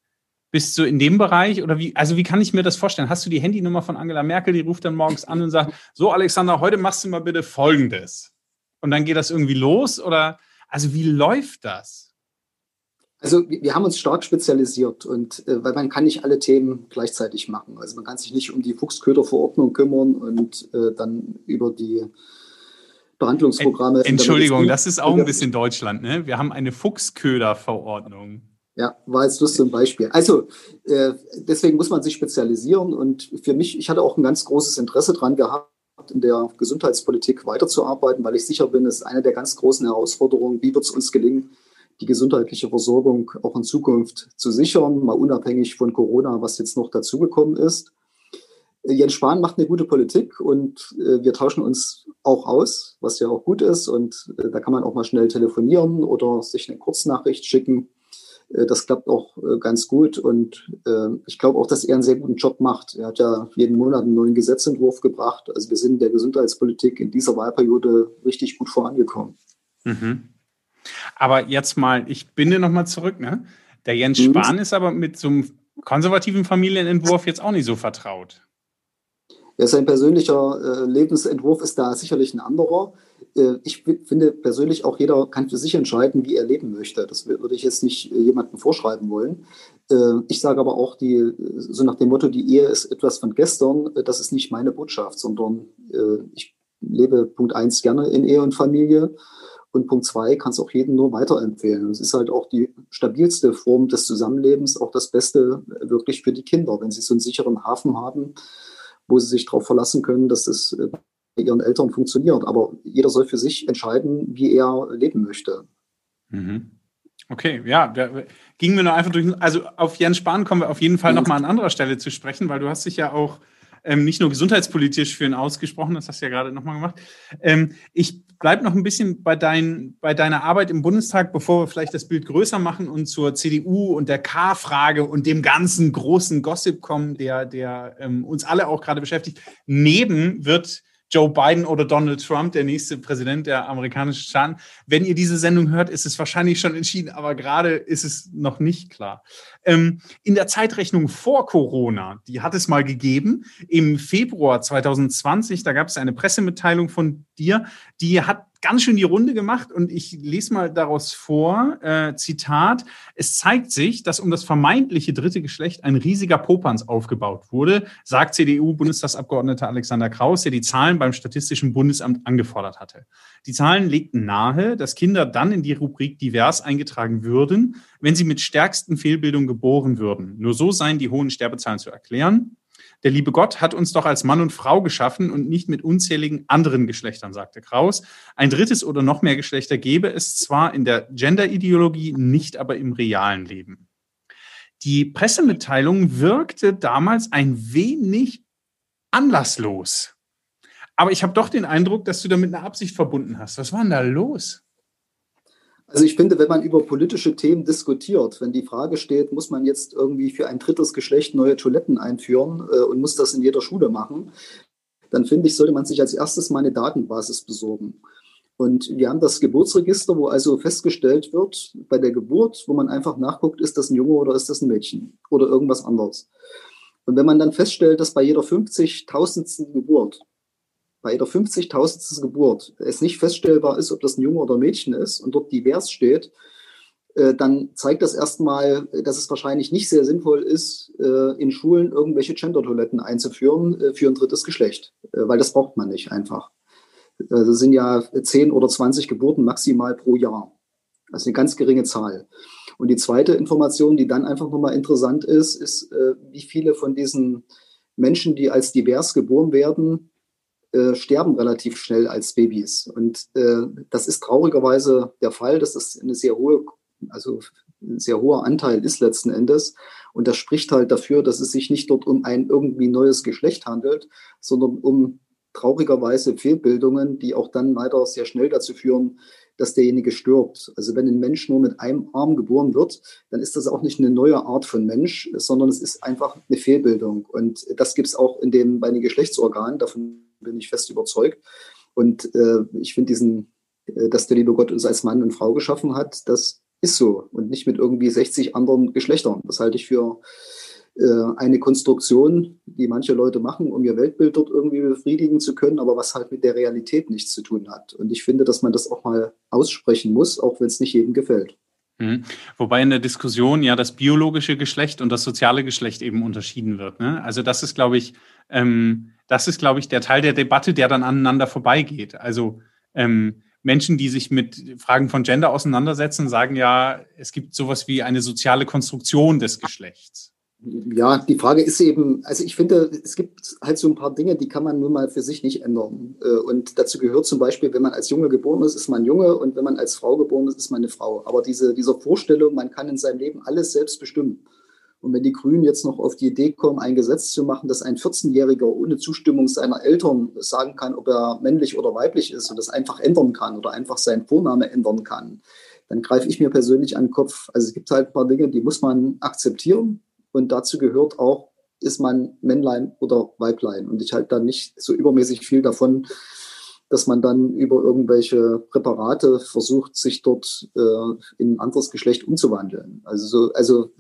bist du in dem Bereich oder wie, also wie kann ich mir das vorstellen? Hast du die Handynummer von Angela Merkel, die ruft dann morgens an und sagt, so Alexander, heute machst du mal bitte Folgendes. Und dann geht das irgendwie los oder, also wie läuft das? Also wir haben uns stark spezialisiert und äh, weil man kann nicht alle Themen gleichzeitig machen. Also man kann sich nicht um die Fuchsköderverordnung kümmern und äh, dann über die Behandlungsprogramme. Entschuldigung, das ist auch ein bisschen Deutschland, ne? Wir haben eine Fuchsköderverordnung. Ja, war jetzt Lust zum Beispiel. Also äh, deswegen muss man sich spezialisieren und für mich, ich hatte auch ein ganz großes Interesse daran gehabt, in der Gesundheitspolitik weiterzuarbeiten, weil ich sicher bin, es ist eine der ganz großen Herausforderungen, wie wird es uns gelingen, die gesundheitliche Versorgung auch in Zukunft zu sichern, mal unabhängig von Corona, was jetzt noch dazugekommen ist. Jens Spahn macht eine gute Politik und äh, wir tauschen uns auch aus, was ja auch gut ist. Und äh, da kann man auch mal schnell telefonieren oder sich eine Kurznachricht schicken. Äh, das klappt auch äh, ganz gut. Und äh, ich glaube auch, dass er einen sehr guten Job macht. Er hat ja jeden Monat einen neuen Gesetzentwurf gebracht. Also wir sind in der Gesundheitspolitik in dieser Wahlperiode richtig gut vorangekommen. Mhm. Aber jetzt mal, ich binde nochmal zurück, ne? Der Jens mhm. Spahn ist aber mit so einem konservativen Familienentwurf jetzt auch nicht so vertraut. Ja, sein persönlicher äh, Lebensentwurf ist da sicherlich ein anderer. Äh, ich finde persönlich auch jeder kann für sich entscheiden, wie er leben möchte. Das würde ich jetzt nicht äh, jemandem vorschreiben wollen. Äh, ich sage aber auch, die, so nach dem Motto, die Ehe ist etwas von gestern, äh, das ist nicht meine Botschaft, sondern äh, ich lebe Punkt eins gerne in Ehe und Familie und Punkt zwei kann es auch jedem nur weiterempfehlen. Es ist halt auch die stabilste Form des Zusammenlebens, auch das Beste wirklich für die Kinder, wenn sie so einen sicheren Hafen haben, wo sie sich darauf verlassen können, dass es äh, bei ihren Eltern funktioniert. Aber jeder soll für sich entscheiden, wie er leben möchte. Mhm. Okay, ja, da ging mir nur einfach durch. Also auf Jens Spahn kommen wir auf jeden Fall nochmal an anderer Stelle zu sprechen, weil du hast dich ja auch ähm, nicht nur gesundheitspolitisch für ihn ausgesprochen, das hast du ja gerade nochmal gemacht. Ähm, ich bleibe noch ein bisschen bei, dein, bei deiner Arbeit im Bundestag, bevor wir vielleicht das Bild größer machen und zur CDU und der K-Frage und dem ganzen großen Gossip kommen, der, der ähm, uns alle auch gerade beschäftigt. Neben wird Joe Biden oder Donald Trump, der nächste Präsident der amerikanischen Staaten. Wenn ihr diese Sendung hört, ist es wahrscheinlich schon entschieden, aber gerade ist es noch nicht klar. Ähm, in der Zeitrechnung vor Corona, die hat es mal gegeben, im Februar 2020, da gab es eine Pressemitteilung von dir, die hat ganz schön die Runde gemacht und ich lese mal daraus vor, äh, Zitat, es zeigt sich, dass um das vermeintliche dritte Geschlecht ein riesiger Popanz aufgebaut wurde, sagt CDU-Bundestagsabgeordneter Alexander Kraus, der die Zahlen beim Statistischen Bundesamt angefordert hatte. Die Zahlen legten nahe, dass Kinder dann in die Rubrik divers eingetragen würden, wenn sie mit stärksten Fehlbildungen geboren würden. Nur so seien die hohen Sterbezahlen zu erklären. Der liebe Gott hat uns doch als Mann und Frau geschaffen und nicht mit unzähligen anderen Geschlechtern, sagte Kraus. Ein drittes oder noch mehr Geschlechter gäbe es zwar in der Gender-Ideologie, nicht aber im realen Leben. Die Pressemitteilung wirkte damals ein wenig anlasslos. Aber ich habe doch den Eindruck, dass du damit eine Absicht verbunden hast. Was war denn da los? Also ich finde, wenn man über politische Themen diskutiert, wenn die Frage steht, muss man jetzt irgendwie für ein drittes Geschlecht neue Toiletten einführen äh, und muss das in jeder Schule machen, dann finde ich, sollte man sich als erstes mal eine Datenbasis besorgen. Und wir haben das Geburtsregister, wo also festgestellt wird, bei der Geburt, wo man einfach nachguckt, ist das ein Junge oder ist das ein Mädchen oder irgendwas anderes. Und wenn man dann feststellt, dass bei jeder 50.000. Geburt bei der 50.000. Geburt es nicht feststellbar ist, ob das ein Junge oder ein Mädchen ist und dort divers steht, äh, dann zeigt das erstmal, dass es wahrscheinlich nicht sehr sinnvoll ist, äh, in Schulen irgendwelche Gender-Toiletten einzuführen äh, für ein drittes Geschlecht, weil das braucht man nicht einfach. Das sind ja 10 oder 20 Geburten maximal pro Jahr. Das ist eine ganz geringe Zahl. Und die zweite Information, die dann einfach nochmal interessant ist, ist, wie viele von diesen Menschen, die als divers geboren werden, sterben relativ schnell als Babys. Und das ist traurigerweise der Fall. Das ist eine sehr hohe also ein sehr hoher Anteil ist letzten Endes. Und das spricht halt dafür, dass es sich nicht dort um ein irgendwie neues Geschlecht handelt, sondern um traurigerweise Fehlbildungen, die auch dann leider sehr schnell dazu führen, dass derjenige stirbt. Also wenn ein Mensch nur mit einem Arm geboren wird, dann ist das auch nicht eine neue Art von Mensch, sondern es ist einfach eine Fehlbildung. Und das gibt es auch in dem, bei den Geschlechtsorganen, davon bin ich fest überzeugt. Und äh, ich finde diesen, äh, dass der liebe Gott uns als Mann und Frau geschaffen hat, das ist so und nicht mit irgendwie 60 anderen Geschlechtern. Das halte ich für eine Konstruktion, die manche Leute machen, um ihr Weltbild dort irgendwie befriedigen zu können, aber was halt mit der Realität nichts zu tun hat. Und ich finde, dass man das auch mal aussprechen muss, auch wenn es nicht jedem gefällt. Mhm. Wobei in der Diskussion ja das biologische Geschlecht und das soziale Geschlecht eben unterschieden wird. Ne? Also das ist, glaube ich, ähm, das ist, glaube ich, der Teil der Debatte, der dann aneinander vorbeigeht. Also ähm, Menschen, die sich mit Fragen von Gender auseinandersetzen, sagen ja, es gibt sowas wie eine soziale Konstruktion des Geschlechts. Ja, die Frage ist eben, also ich finde, es gibt halt so ein paar Dinge, die kann man nun mal für sich nicht ändern. Äh, und dazu gehört zum Beispiel, wenn man als Junge geboren ist, ist man Junge und wenn man als Frau geboren ist, ist man eine Frau. Aber diese, diese Vorstellung, man kann in seinem Leben alles selbst bestimmen, und wenn die Grünen jetzt noch auf die Idee kommen, ein Gesetz zu machen, dass ein 14-Jähriger ohne Zustimmung seiner Eltern sagen kann, ob er männlich oder weiblich ist und das einfach ändern kann oder einfach seinen Vorname ändern kann, dann greife ich mir persönlich an den Kopf. Also es gibt halt ein paar Dinge, die muss man akzeptieren und dazu gehört auch, ist man Männlein oder Weiblein. Und ich halte da nicht so übermäßig viel davon, dass man dann über irgendwelche Präparate versucht, sich dort äh, in ein anderes Geschlecht umzuwandeln. Also, so, also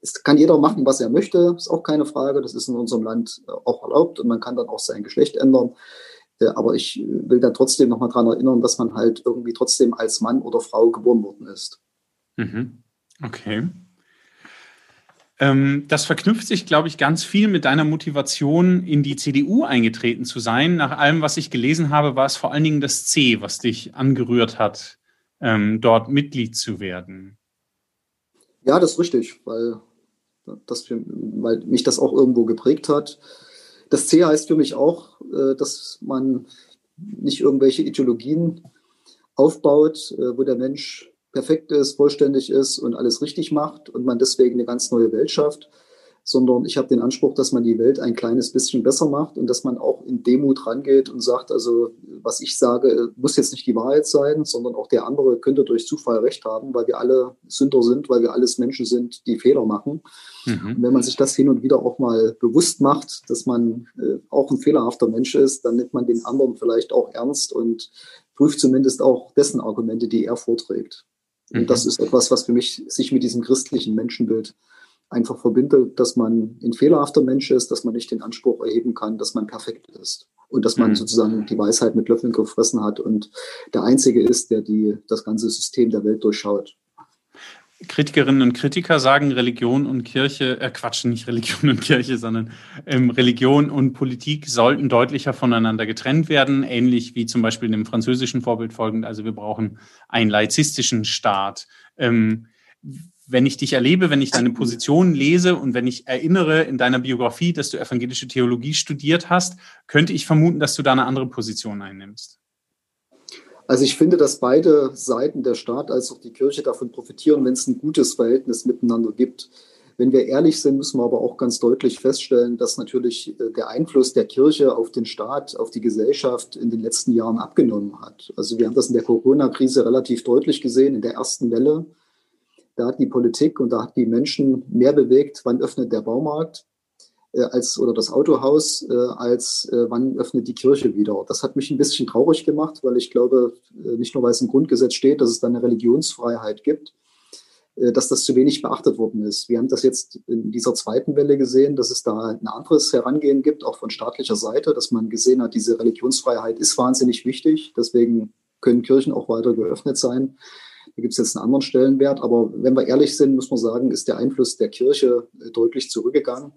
es kann jeder machen, was er möchte, ist auch keine Frage. Das ist in unserem Land äh, auch erlaubt und man kann dann auch sein Geschlecht ändern. Äh, aber ich will dann trotzdem nochmal daran erinnern, dass man halt irgendwie trotzdem als Mann oder Frau geboren worden ist. Mhm. Okay. Ähm, das verknüpft sich, glaube ich, ganz viel mit deiner Motivation, in die CDU eingetreten zu sein. Nach allem, was ich gelesen habe, war es vor allen Dingen das C, was dich angerührt hat, ähm, dort Mitglied zu werden. Ja, das ist richtig, weil das weil mich das auch irgendwo geprägt hat. Das C heißt für mich auch, äh, dass man nicht irgendwelche Ideologien aufbaut, äh, wo der Mensch perfekt ist, vollständig ist und alles richtig macht und man deswegen eine ganz neue Welt schafft, sondern ich habe den Anspruch, dass man die Welt ein kleines bisschen besser macht und dass man auch in Demut rangeht und sagt, also was ich sage, muss jetzt nicht die Wahrheit sein, sondern auch der andere könnte durch Zufall recht haben, weil wir alle Sünder sind, weil wir alles Menschen sind, die Fehler machen. Mhm. Und wenn man sich das hin und wieder auch mal bewusst macht, dass man äh, auch ein fehlerhafter Mensch ist, dann nimmt man den anderen vielleicht auch ernst und prüft zumindest auch dessen Argumente, die er vorträgt. Und mhm. das ist etwas, was für mich sich mit diesem christlichen Menschenbild einfach verbindet, dass man ein fehlerhafter Mensch ist, dass man nicht den Anspruch erheben kann, dass man perfekt ist und dass man mhm. sozusagen die Weisheit mit Löffeln gefressen hat und der Einzige ist, der die, das ganze System der Welt durchschaut. Kritikerinnen und Kritiker sagen, Religion und Kirche, äh Quatsch, nicht Religion und Kirche, sondern ähm, Religion und Politik sollten deutlicher voneinander getrennt werden, ähnlich wie zum Beispiel dem französischen Vorbild folgend. Also wir brauchen einen laizistischen Staat. Ähm, wenn ich dich erlebe, wenn ich deine Position lese und wenn ich erinnere in deiner Biografie, dass du evangelische Theologie studiert hast, könnte ich vermuten, dass du da eine andere Position einnimmst. Also ich finde, dass beide Seiten, der Staat als auch die Kirche, davon profitieren, wenn es ein gutes Verhältnis miteinander gibt. Wenn wir ehrlich sind, müssen wir aber auch ganz deutlich feststellen, dass natürlich äh, der Einfluss der Kirche auf den Staat, auf die Gesellschaft in den letzten Jahren abgenommen hat. Also wir haben das in der Corona-Krise relativ deutlich gesehen, in der ersten Welle da hat die Politik und da hat die Menschen mehr bewegt, wann öffnet der Baumarkt äh, als oder das Autohaus, äh, als äh, wann öffnet die Kirche wieder. Das hat mich ein bisschen traurig gemacht, weil ich glaube, äh, nicht nur weil es im Grundgesetz steht, dass es da eine Religionsfreiheit gibt, äh, dass das zu wenig beachtet worden ist. Wir haben das jetzt in dieser zweiten Welle gesehen, dass es da ein anderes Herangehen gibt, auch von staatlicher Seite, dass man gesehen hat, diese Religionsfreiheit ist wahnsinnig wichtig. Deswegen können Kirchen auch weiter geöffnet sein Da gibt es jetzt einen anderen Stellenwert. Aber wenn wir ehrlich sind, muss man sagen, ist der Einfluss der Kirche äh, deutlich zurückgegangen.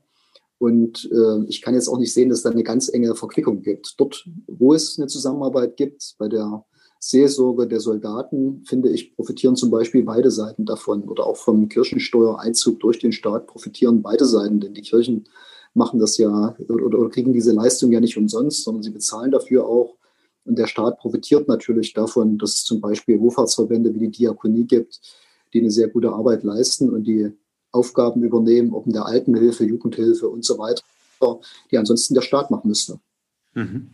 Und äh, ich kann jetzt auch nicht sehen, dass es da eine ganz enge Verquickung gibt. Dort, wo es eine Zusammenarbeit gibt, bei der Seelsorge der Soldaten, finde ich, profitieren zum Beispiel beide Seiten davon. Oder auch vom Kirchensteuereinzug durch den Staat profitieren beide Seiten, denn die Kirchen machen das ja oder, oder kriegen diese Leistung ja nicht umsonst, sondern sie bezahlen dafür auch. Und der Staat profitiert natürlich davon, dass es zum Beispiel Wohlfahrtsverbände wie die Diakonie gibt, die eine sehr gute Arbeit leisten und die Aufgaben übernehmen, ob in der Altenhilfe, Jugendhilfe und so weiter, die ansonsten der Staat machen müsste. Mhm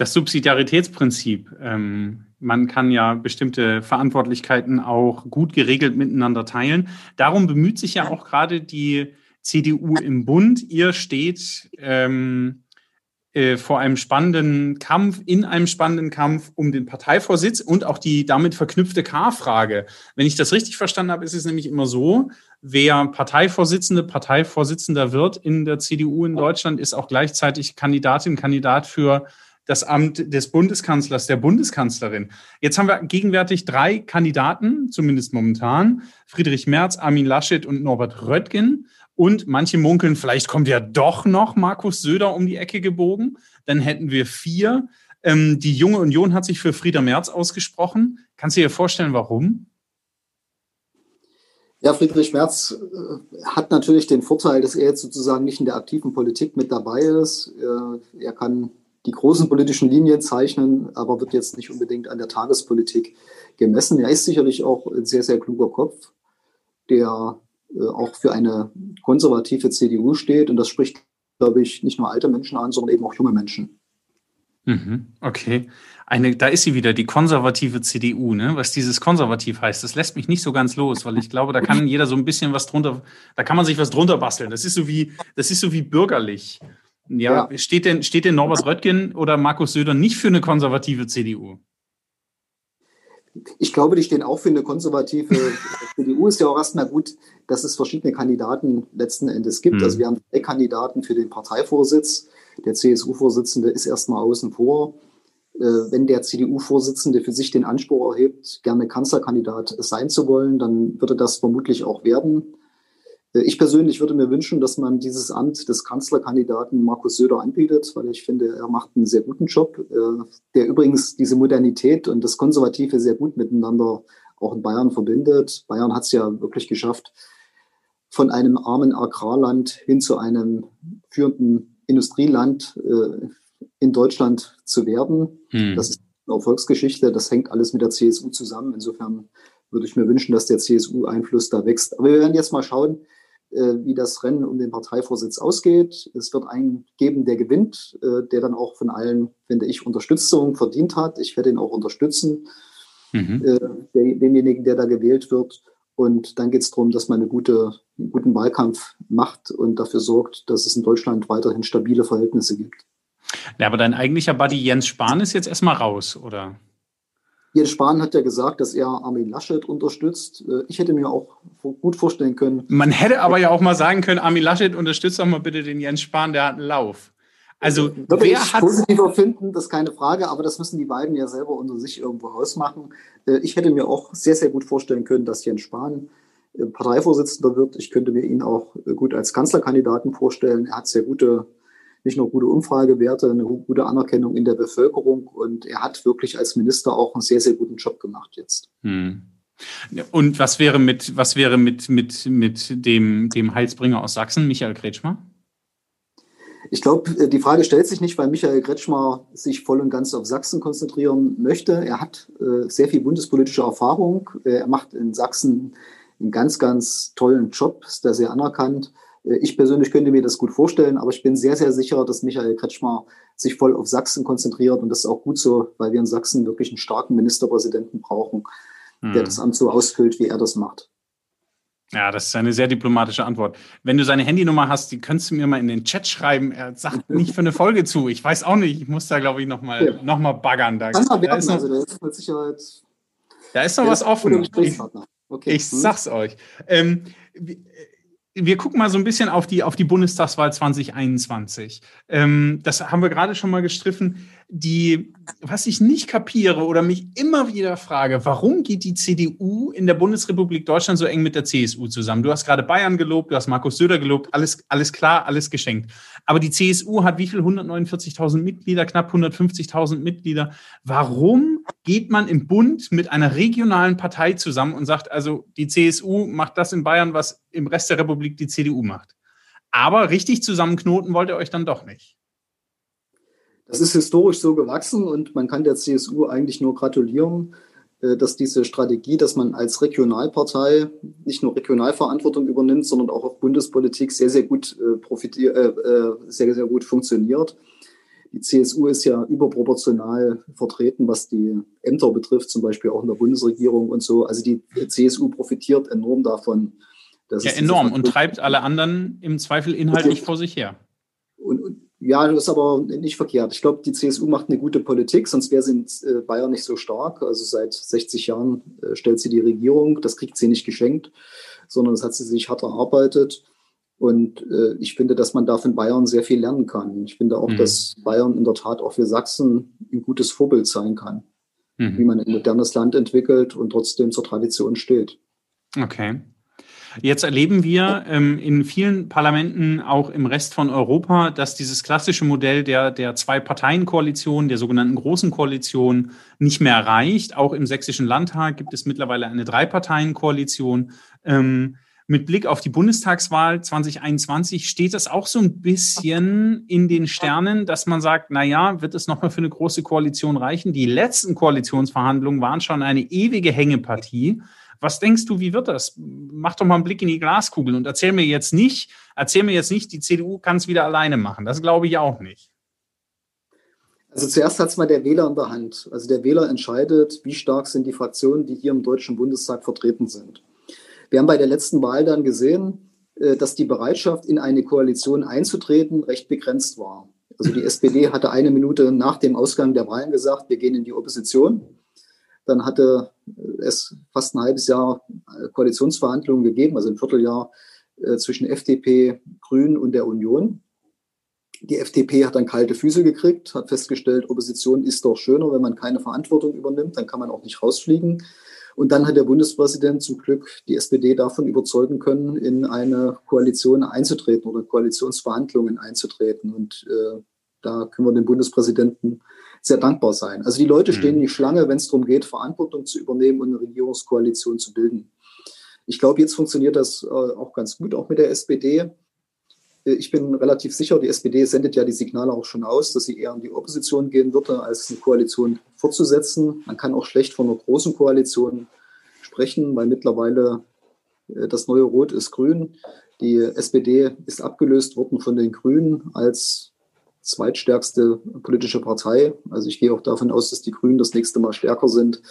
das Subsidiaritätsprinzip. Ähm, man kann ja bestimmte Verantwortlichkeiten auch gut geregelt miteinander teilen. Darum bemüht sich ja auch gerade die CDU im Bund. Ihr steht ähm, äh, vor einem spannenden Kampf, in einem spannenden Kampf um den Parteivorsitz und auch die damit verknüpfte K-Frage. Wenn ich das richtig verstanden habe, ist es nämlich immer so, wer Parteivorsitzende, Parteivorsitzender wird in der CDU in Deutschland, ist auch gleichzeitig Kandidatin, Kandidat für das Amt des Bundeskanzlers, der Bundeskanzlerin. Jetzt haben wir gegenwärtig drei Kandidaten, zumindest momentan. Friedrich Merz, Armin Laschet und Norbert Röttgen. Und manche munkeln, vielleicht kommt ja doch noch Markus Söder um die Ecke gebogen. Dann hätten wir vier. Ähm, die Junge Union hat sich für Frieder Merz ausgesprochen. Kannst du dir vorstellen, warum? Ja, Friedrich Merz äh, hat natürlich den Vorteil, dass er jetzt sozusagen nicht in der aktiven Politik mit dabei ist. Äh, er kann die großen politischen Linien zeichnen, aber wird jetzt nicht unbedingt an der Tagespolitik gemessen. Er ist sicherlich auch ein sehr, sehr kluger Kopf, der auch für eine konservative CDU steht. Und das spricht, glaube ich, nicht nur alte Menschen an, sondern eben auch junge Menschen. Mhm, okay. Eine, da ist sie wieder, die konservative CDU, ne? Was dieses konservativ heißt, das lässt mich nicht so ganz los, weil ich glaube, da kann jeder so ein bisschen was drunter, da kann man sich was drunter basteln. Das ist so wie, das ist so wie bürgerlich. Ja, ja, Steht, denn, steht denn Norbert Röttgen oder Markus Söder nicht für eine konservative CDU? Ich glaube, die stehen auch für eine konservative CDU. Ist ja auch erstmal gut, dass es verschiedene Kandidaten letzten Endes gibt. Mhm. Also wir haben drei Kandidaten für den Parteivorsitz. Der CSU-Vorsitzende ist erstmal außen vor. Äh, wenn der CDU-Vorsitzende für sich den Anspruch erhebt, gerne Kanzlerkandidat sein zu wollen, dann würde das vermutlich auch werden. Äh, ich persönlich würde mir wünschen, dass man dieses Amt des Kanzlerkandidaten Markus Söder anbietet, weil ich finde, er macht einen sehr guten Job, äh, der übrigens diese Modernität und das Konservative sehr gut miteinander auch in Bayern verbindet. Bayern hat es ja wirklich geschafft, von einem armen Agrarland hin zu einem führenden Industrieland äh, in Deutschland zu werden. Hm. Das ist eine Erfolgsgeschichte. Das hängt alles mit der CSU zusammen. Insofern würde ich mir wünschen, dass der CSU-Einfluss da wächst. Aber wir werden jetzt mal schauen, wie das Rennen um den Parteivorsitz ausgeht. Es wird einen geben, der gewinnt, äh, der dann auch von allen, finde ich, Unterstützung verdient hat. Ich werde ihn auch unterstützen, mhm. Äh, der, denjenigen, der da gewählt wird. Und dann geht es darum, dass man eine gute, einen guten Wahlkampf macht und dafür sorgt, dass es in Deutschland weiterhin stabile Verhältnisse gibt. Ja, aber dein eigentlicher Buddy Jens Spahn ist jetzt erstmal raus, oder? Jens Spahn hat ja gesagt, dass er Armin Laschet unterstützt. Äh, ich hätte mir auch gut vorstellen können. Man hätte aber ja auch mal sagen können, Armin Laschet unterstützt doch mal bitte den Jens Spahn, der hat einen Lauf. Also Würde wer ich hat positiver finden, das ist keine Frage, aber das müssen die beiden ja selber unter sich irgendwo ausmachen. Äh, ich hätte mir auch sehr, sehr gut vorstellen können, dass Jens Spahn äh, Parteivorsitzender wird. Ich könnte mir ihn auch gut als Kanzlerkandidaten vorstellen. Er hat sehr gute nicht nur gute Umfragewerte, eine gute Anerkennung in der Bevölkerung und er hat wirklich als Minister auch einen sehr, sehr guten Job gemacht jetzt. Hm. Und was wäre mit, was wäre mit, mit, mit dem, dem Heilsbringer aus Sachsen, Michael Kretschmer? Ich glaube, äh, die Frage stellt sich nicht, weil Michael Kretschmer sich voll und ganz auf Sachsen konzentrieren möchte. Er hat äh, sehr viel bundespolitische Erfahrung. Er macht in Sachsen einen ganz, ganz tollen Job, ist da sehr anerkannt. Äh, ich persönlich könnte mir das gut vorstellen, aber ich bin sehr, sehr sicher, dass Michael Kretschmer sich voll auf Sachsen konzentriert und das ist auch gut so, weil wir in Sachsen wirklich einen starken Ministerpräsidenten brauchen, hm. der das Amt so ausfüllt, wie er das macht. Ja, das ist eine sehr diplomatische Antwort. Wenn du seine Handynummer hast, die könntest du mir mal in den Chat schreiben. Er sagt nicht für eine Folge zu. Ich weiß auch nicht. Ich muss da, glaube ich, nochmal ja. noch mal baggern. Da, Kann da, ist noch, also, da ist mit Sicherheit. Da ist noch was offen. Ich, okay. ich hm. sag's euch. Ähm, wir gucken mal so ein bisschen auf die, auf die Bundestagswahl 2021. Ähm, das haben wir gerade schon mal gestriffen. Die, was ich nicht kapiere oder mich immer wieder frage, warum geht die CDU in der Bundesrepublik Deutschland so eng mit der CSU zusammen? Du hast gerade Bayern gelobt, du hast Markus Söder gelobt, alles, alles klar, alles geschenkt. Aber die CSU hat wie viel? 149.000 Mitglieder, knapp 150.000 Mitglieder. Warum geht man im Bund mit einer regionalen Partei zusammen und sagt, also die CSU macht das in Bayern, was im Rest der Republik die CDU macht? Aber richtig zusammenknoten wollt ihr euch dann doch nicht. Das ist historisch so gewachsen und man kann der CSU eigentlich nur gratulieren, äh, dass diese Strategie, dass man als Regionalpartei nicht nur Regionalverantwortung übernimmt, sondern auch auf Bundespolitik sehr, sehr gut äh, profitiert, äh, sehr, sehr gut funktioniert. Die CSU ist ja überproportional vertreten, was die Ämter betrifft, zum Beispiel auch in der Bundesregierung und so. Also die CSU profitiert enorm davon. ja, enorm und treibt alle anderen im Zweifel inhaltlich vor sich her. Ja, das ist aber nicht verkehrt. Ich glaube, die CSU macht eine gute Politik, sonst wäre sie in äh, Bayern nicht so stark. Also seit 60 Jahren äh, stellt sie die Regierung. Das kriegt sie nicht geschenkt, sondern das hat sie sich hart erarbeitet. Und äh, ich finde, dass man da von Bayern sehr viel lernen kann. Ich finde auch, mhm. dass Bayern in der Tat auch für Sachsen ein gutes Vorbild sein kann, mhm. wie man ein modernes Land entwickelt und trotzdem zur Tradition steht. Okay. Jetzt erleben wir ähm, in vielen Parlamenten, auch im Rest von Europa, dass dieses klassische Modell der, der Zwei-Parteien-Koalition, der sogenannten Großen Koalition, nicht mehr reicht. Auch im Sächsischen Landtag gibt es mittlerweile eine Drei-Parteien-Koalition. Ähm, mit Blick auf die Bundestagswahl 2021 steht das auch so ein bisschen in den Sternen, dass man sagt, na ja, wird es nochmal für eine große Koalition reichen? Die letzten Koalitionsverhandlungen waren schon eine ewige Hängepartie. Was denkst du, wie wird das? Mach doch mal einen Blick in die Glaskugel und erzähl mir jetzt nicht, erzähl mir jetzt nicht, die CDU kann es wieder alleine machen. Das glaube ich auch nicht. Also zuerst hat es mal der Wähler in der Hand. Also der Wähler entscheidet, wie stark sind die Fraktionen, die hier im Deutschen Bundestag vertreten sind. Wir haben bei der letzten Wahl dann gesehen, äh, dass die Bereitschaft, in eine Koalition einzutreten, recht begrenzt war. Also die SPD hatte eine Minute nach dem Ausgang der Wahlen gesagt, wir gehen in die Opposition. Dann hatte es fast ein halbes Jahr äh, Koalitionsverhandlungen gegeben, also ein Vierteljahr äh, zwischen FDP, Grünen und der Union. Die FDP hat dann kalte Füße gekriegt, hat festgestellt, Opposition ist doch schöner, wenn man keine Verantwortung übernimmt, dann kann man auch nicht rausfliegen. Und dann hat der Bundespräsident zum Glück die SPD davon überzeugen können, in eine Koalition einzutreten oder Koalitionsverhandlungen einzutreten. Und äh, da können wir den Bundespräsidenten sehr dankbar sein. Also die Leute stehen in die Schlange, wenn es darum geht, Verantwortung zu übernehmen und eine Regierungskoalition zu bilden. Ich glaube, jetzt funktioniert das äh, auch ganz gut, auch mit der SPD. Äh, ich bin relativ sicher, die SPD sendet ja die Signale auch schon aus, dass sie eher in die Opposition gehen würde, als eine Koalition fortzusetzen. Man kann auch schlecht von einer großen Koalition sprechen, weil mittlerweile äh, das neue Rot ist grün. Die SPD ist abgelöst worden von den Grünen als zweitstärkste politische Partei. Also ich gehe auch davon aus, dass die Grünen das nächste Mal stärker sind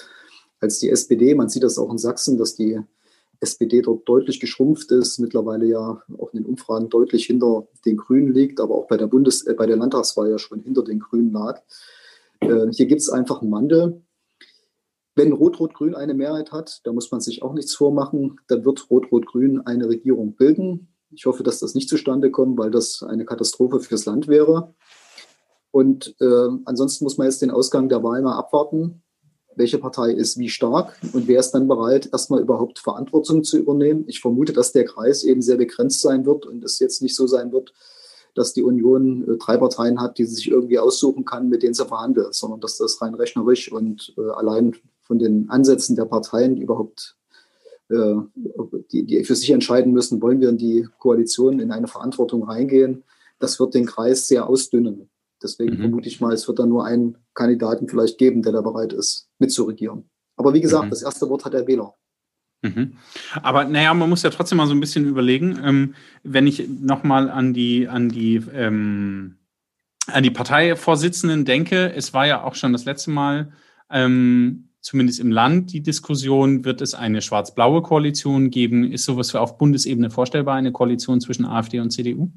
als die SPD. Man sieht das auch in Sachsen, dass die SPD dort deutlich geschrumpft ist, mittlerweile ja auch in den Umfragen deutlich hinter den Grünen liegt, aber auch bei der Bundes äh, bei der Landtagswahl ja schon hinter den Grünen lag. Äh, hier gibt es einfach einen Wandel. Wenn Rot-Rot-Grün eine Mehrheit hat, da muss man sich auch nichts vormachen, dann wird Rot-Rot-Grün eine Regierung bilden. Ich hoffe, dass das nicht zustande kommt, weil das eine Katastrophe fürs Land wäre. Und äh, ansonsten muss man jetzt den Ausgang der Wahl mal abwarten. Welche Partei ist wie stark und wer ist dann bereit, erstmal überhaupt Verantwortung zu übernehmen? Ich vermute, dass der Kreis eben sehr begrenzt sein wird und es jetzt nicht so sein wird, dass die Union äh, drei Parteien hat, die sie sich irgendwie aussuchen kann, mit denen sie verhandelt, sondern dass das rein rechnerisch und äh, allein von den Ansätzen der Parteien überhaupt die, die für sich entscheiden müssen, wollen wir in die Koalition, in eine Verantwortung reingehen. Das wird den Kreis sehr ausdünnen. Deswegen mhm. vermute ich mal, es wird dann nur einen Kandidaten vielleicht geben, der da bereit ist, mitzuregieren. Aber wie gesagt, mhm. das erste Wort hat der Wähler. Mhm. Aber naja, man muss ja trotzdem mal so ein bisschen überlegen, ähm, wenn ich nochmal an die, an die, ähm, an die Parteivorsitzenden denke, es war ja auch schon das letzte Mal, ähm, zumindest im Land, die Diskussion, wird es eine schwarz-blaue Koalition geben? Ist sowas auf Bundesebene vorstellbar, eine Koalition zwischen AfD und CDU?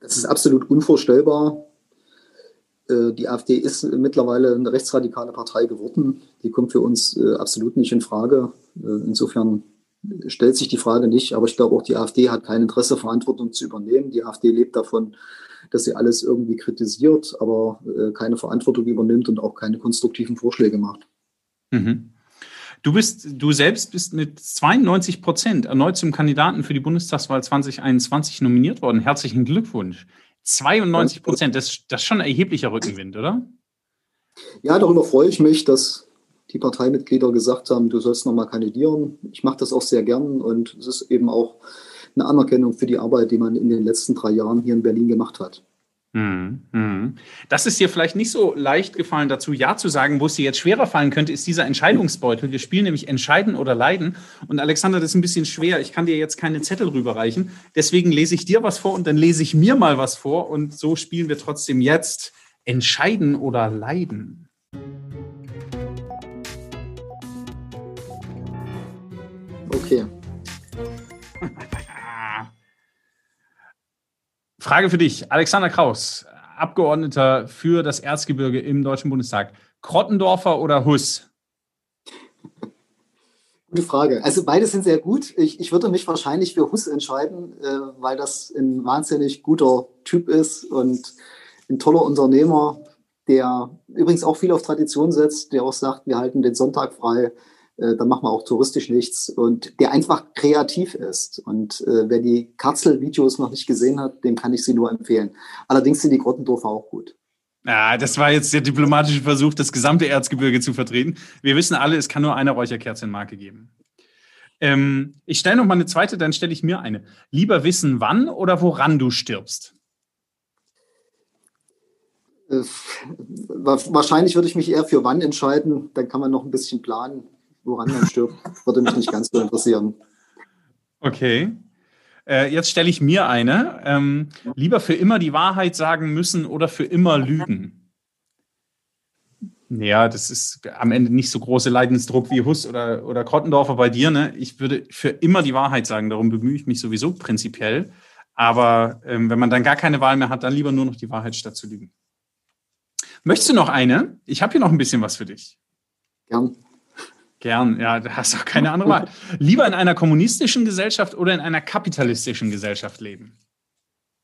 Das ist absolut unvorstellbar. Äh, die AfD ist mittlerweile eine rechtsradikale Partei geworden. Die kommt für uns äh, absolut nicht in Frage. Äh, insofern stellt sich die Frage nicht. Aber ich glaube auch, die AfD hat kein Interesse, Verantwortung zu übernehmen. Die AfD lebt davon, dass sie alles irgendwie kritisiert, aber äh, keine Verantwortung übernimmt und auch keine konstruktiven Vorschläge macht. Mhm. Du bist, du selbst bist mit 92 Prozent erneut zum Kandidaten für die Bundestagswahl 2021 nominiert worden. Herzlichen Glückwunsch. 92 Prozent, das, das ist schon ein erheblicher Rückenwind, oder? Ja, darüber freue ich mich, dass die Parteimitglieder gesagt haben, du sollst nochmal kandidieren. Ich mache das auch sehr gern und es ist eben auch eine Anerkennung für die Arbeit, die man in den letzten drei Jahren hier in Berlin gemacht hat. Hm, hm. Das ist dir vielleicht nicht so leicht gefallen, dazu Ja zu sagen. Wo es dir jetzt schwerer fallen könnte, ist dieser Entscheidungsbeutel. Wir spielen nämlich Entscheiden oder Leiden. Und Alexander, das ist ein bisschen schwer. Ich kann dir jetzt keine Zettel rüberreichen. Deswegen lese ich dir was vor und dann lese ich mir mal was vor. Und so spielen wir trotzdem jetzt Entscheiden oder Leiden. Okay. Frage für dich, Alexander Kraus, Abgeordneter für das Erzgebirge im Deutschen Bundestag. Krottendorfer oder Huss? Gute Frage. Also beide sind sehr gut. Ich, ich würde mich wahrscheinlich für Huss entscheiden, äh, weil das ein wahnsinnig guter Typ ist und ein toller Unternehmer, der übrigens auch viel auf Tradition setzt, der auch sagt, wir halten den Sonntag frei, äh, dann machen wir auch touristisch nichts und der einfach kreativ ist. Und äh, wer die Katzel-Videos noch nicht gesehen hat, dem kann ich sie nur empfehlen. Allerdings sind die Grottendorfer auch gut. Ja, das war jetzt der diplomatische Versuch, das gesamte Erzgebirge zu vertreten. Wir wissen alle, es kann nur eine Räucherkerze in Marke geben. Ähm, ich stelle noch mal eine zweite, dann stelle ich mir eine. Lieber wissen, wann oder woran du stirbst? Äh, wahrscheinlich würde ich mich eher für wann entscheiden. Dann kann man noch ein bisschen planen woran man stirbt, würde mich nicht ganz so interessieren. Okay. Äh, jetzt stelle ich mir eine. Ähm, lieber für immer die Wahrheit sagen müssen oder für immer lügen? Ja, das ist am Ende nicht so große Leidensdruck wie Huss oder, oder Krottendorfer bei dir. Ne? Ich würde für immer die Wahrheit sagen, darum bemühe ich mich sowieso prinzipiell. Aber ähm, wenn man dann gar keine Wahl mehr hat, dann lieber nur noch die Wahrheit statt zu lügen. Möchtest du noch eine? Ich habe hier noch ein bisschen was für dich. Gern. Gern, ja, da hast du auch keine andere Wahl. Lieber in einer kommunistischen Gesellschaft oder in einer kapitalistischen Gesellschaft leben?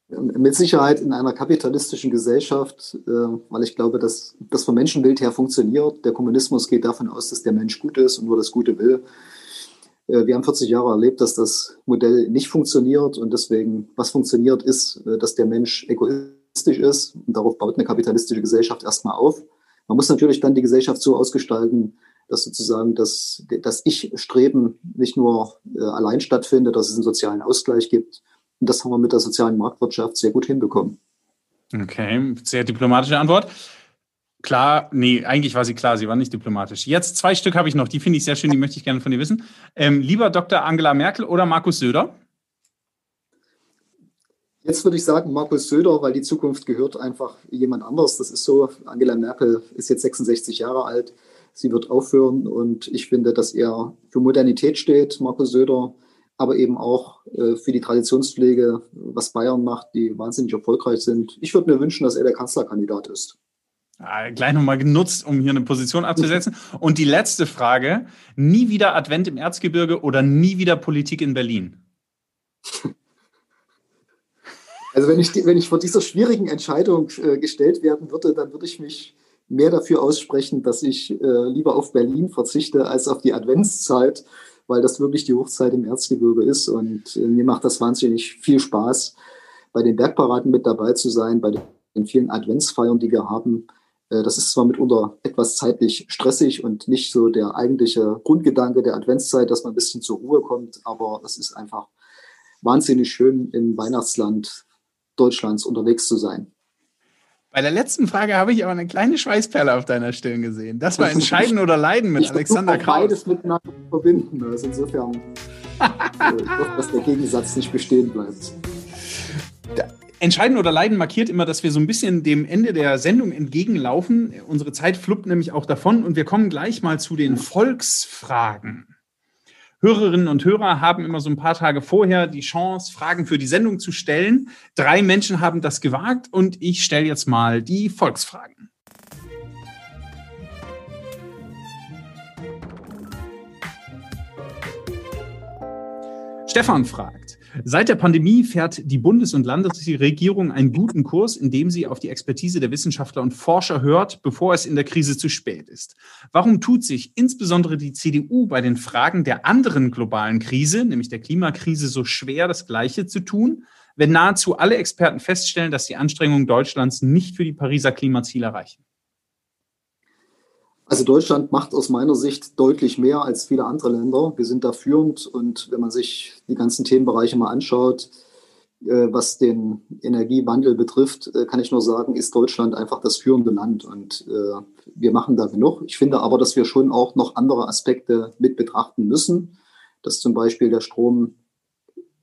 Mit Sicherheit in einer kapitalistischen Gesellschaft, äh, weil ich glaube, dass das vom Menschenbild her funktioniert. Der Kommunismus geht davon aus, dass der Mensch gut ist und nur das Gute will. Äh, wir haben 40 Jahre erlebt, dass das Modell nicht funktioniert und deswegen, was funktioniert, ist, äh, dass der Mensch egoistisch ist und darauf baut eine kapitalistische Gesellschaft erstmal auf. Man muss natürlich dann die Gesellschaft so ausgestalten, dass sozusagen das, das Ich-Streben nicht nur äh, allein stattfindet, dass es einen sozialen Ausgleich gibt. Und das haben wir mit der sozialen Marktwirtschaft sehr gut hinbekommen. Okay, sehr diplomatische Antwort. Klar, nee, eigentlich war sie klar, sie war nicht diplomatisch. Jetzt zwei Stück habe ich noch, die finde ich sehr schön, die möchte ich gerne von dir wissen. Ähm, lieber Dr. Angela Merkel oder Markus Söder? Jetzt würde ich sagen Markus Söder, weil die Zukunft gehört einfach jemand anders. Das ist so. Angela Merkel ist jetzt 66 Jahre alt sie wird aufhören. Und ich finde, dass er für Modernität steht, Markus Söder, aber eben auch äh, für die Traditionspflege, was Bayern macht, die wahnsinnig erfolgreich sind. Ich würde mir wünschen, dass er der Kanzlerkandidat ist. Ja, gleich nochmal genutzt, um hier eine Position abzusetzen. Und die letzte Frage: Nie wieder Advent im Erzgebirge oder nie wieder Politik in Berlin? Also, wenn ich, wenn ich vor dieser schwierigen Entscheidung äh, gestellt werden würde, dann würde ich mich mehr dafür aussprechen, dass ich äh, lieber auf Berlin verzichte als auf die Adventszeit, weil das wirklich die Hochzeit im Erzgebirge ist. Und äh, mir macht das wahnsinnig viel Spaß, bei den Bergparaden mit dabei zu sein, bei den vielen Adventsfeiern, die wir haben. Äh, das ist zwar mitunter etwas zeitlich stressig und nicht so der eigentliche Grundgedanke der Adventszeit, dass man ein bisschen zur Ruhe kommt, aber es ist einfach wahnsinnig schön, im Weihnachtsland Deutschlands unterwegs zu sein. Bei der letzten Frage habe ich aber eine kleine Schweißperle auf deiner Stirn gesehen. Das war Entscheiden oder Leiden mit ich Alexander Kraus. beides miteinander verbinden. Also insofern, äh, dass der Gegensatz nicht bestehen bleibt. Entscheiden oder Leiden markiert immer, dass wir so ein bisschen dem Ende der Sendung entgegenlaufen. Unsere Zeit fluppt nämlich auch davon und wir kommen gleich mal zu den Volksfragen. Hörerinnen und Hörer haben immer so ein paar Tage vorher die Chance, Fragen für die Sendung zu stellen. Drei Menschen haben das gewagt und ich stelle jetzt mal die Volksfragen. Stefan fragt, Seit der Pandemie fährt die Bundes- und Landesregierung einen guten Kurs, indem sie auf die Expertise der Wissenschaftler und Forscher hört, bevor es in der Krise zu spät ist. Warum tut sich insbesondere die CDU bei den Fragen der anderen globalen Krise, nämlich der Klimakrise, so schwer, das Gleiche zu tun, wenn nahezu alle Experten feststellen, dass die Anstrengungen Deutschlands nicht für die Pariser Klimaziele reichen? Also Deutschland macht aus meiner Sicht deutlich mehr als viele andere Länder. Wir sind da führend und wenn man sich die ganzen Themenbereiche mal anschaut, äh, was den Energiewandel betrifft, äh, kann ich nur sagen, ist Deutschland einfach das führende Land und äh, wir machen da genug. Ich finde aber, dass wir schon auch noch andere Aspekte mit betrachten müssen, dass zum Beispiel der Strom,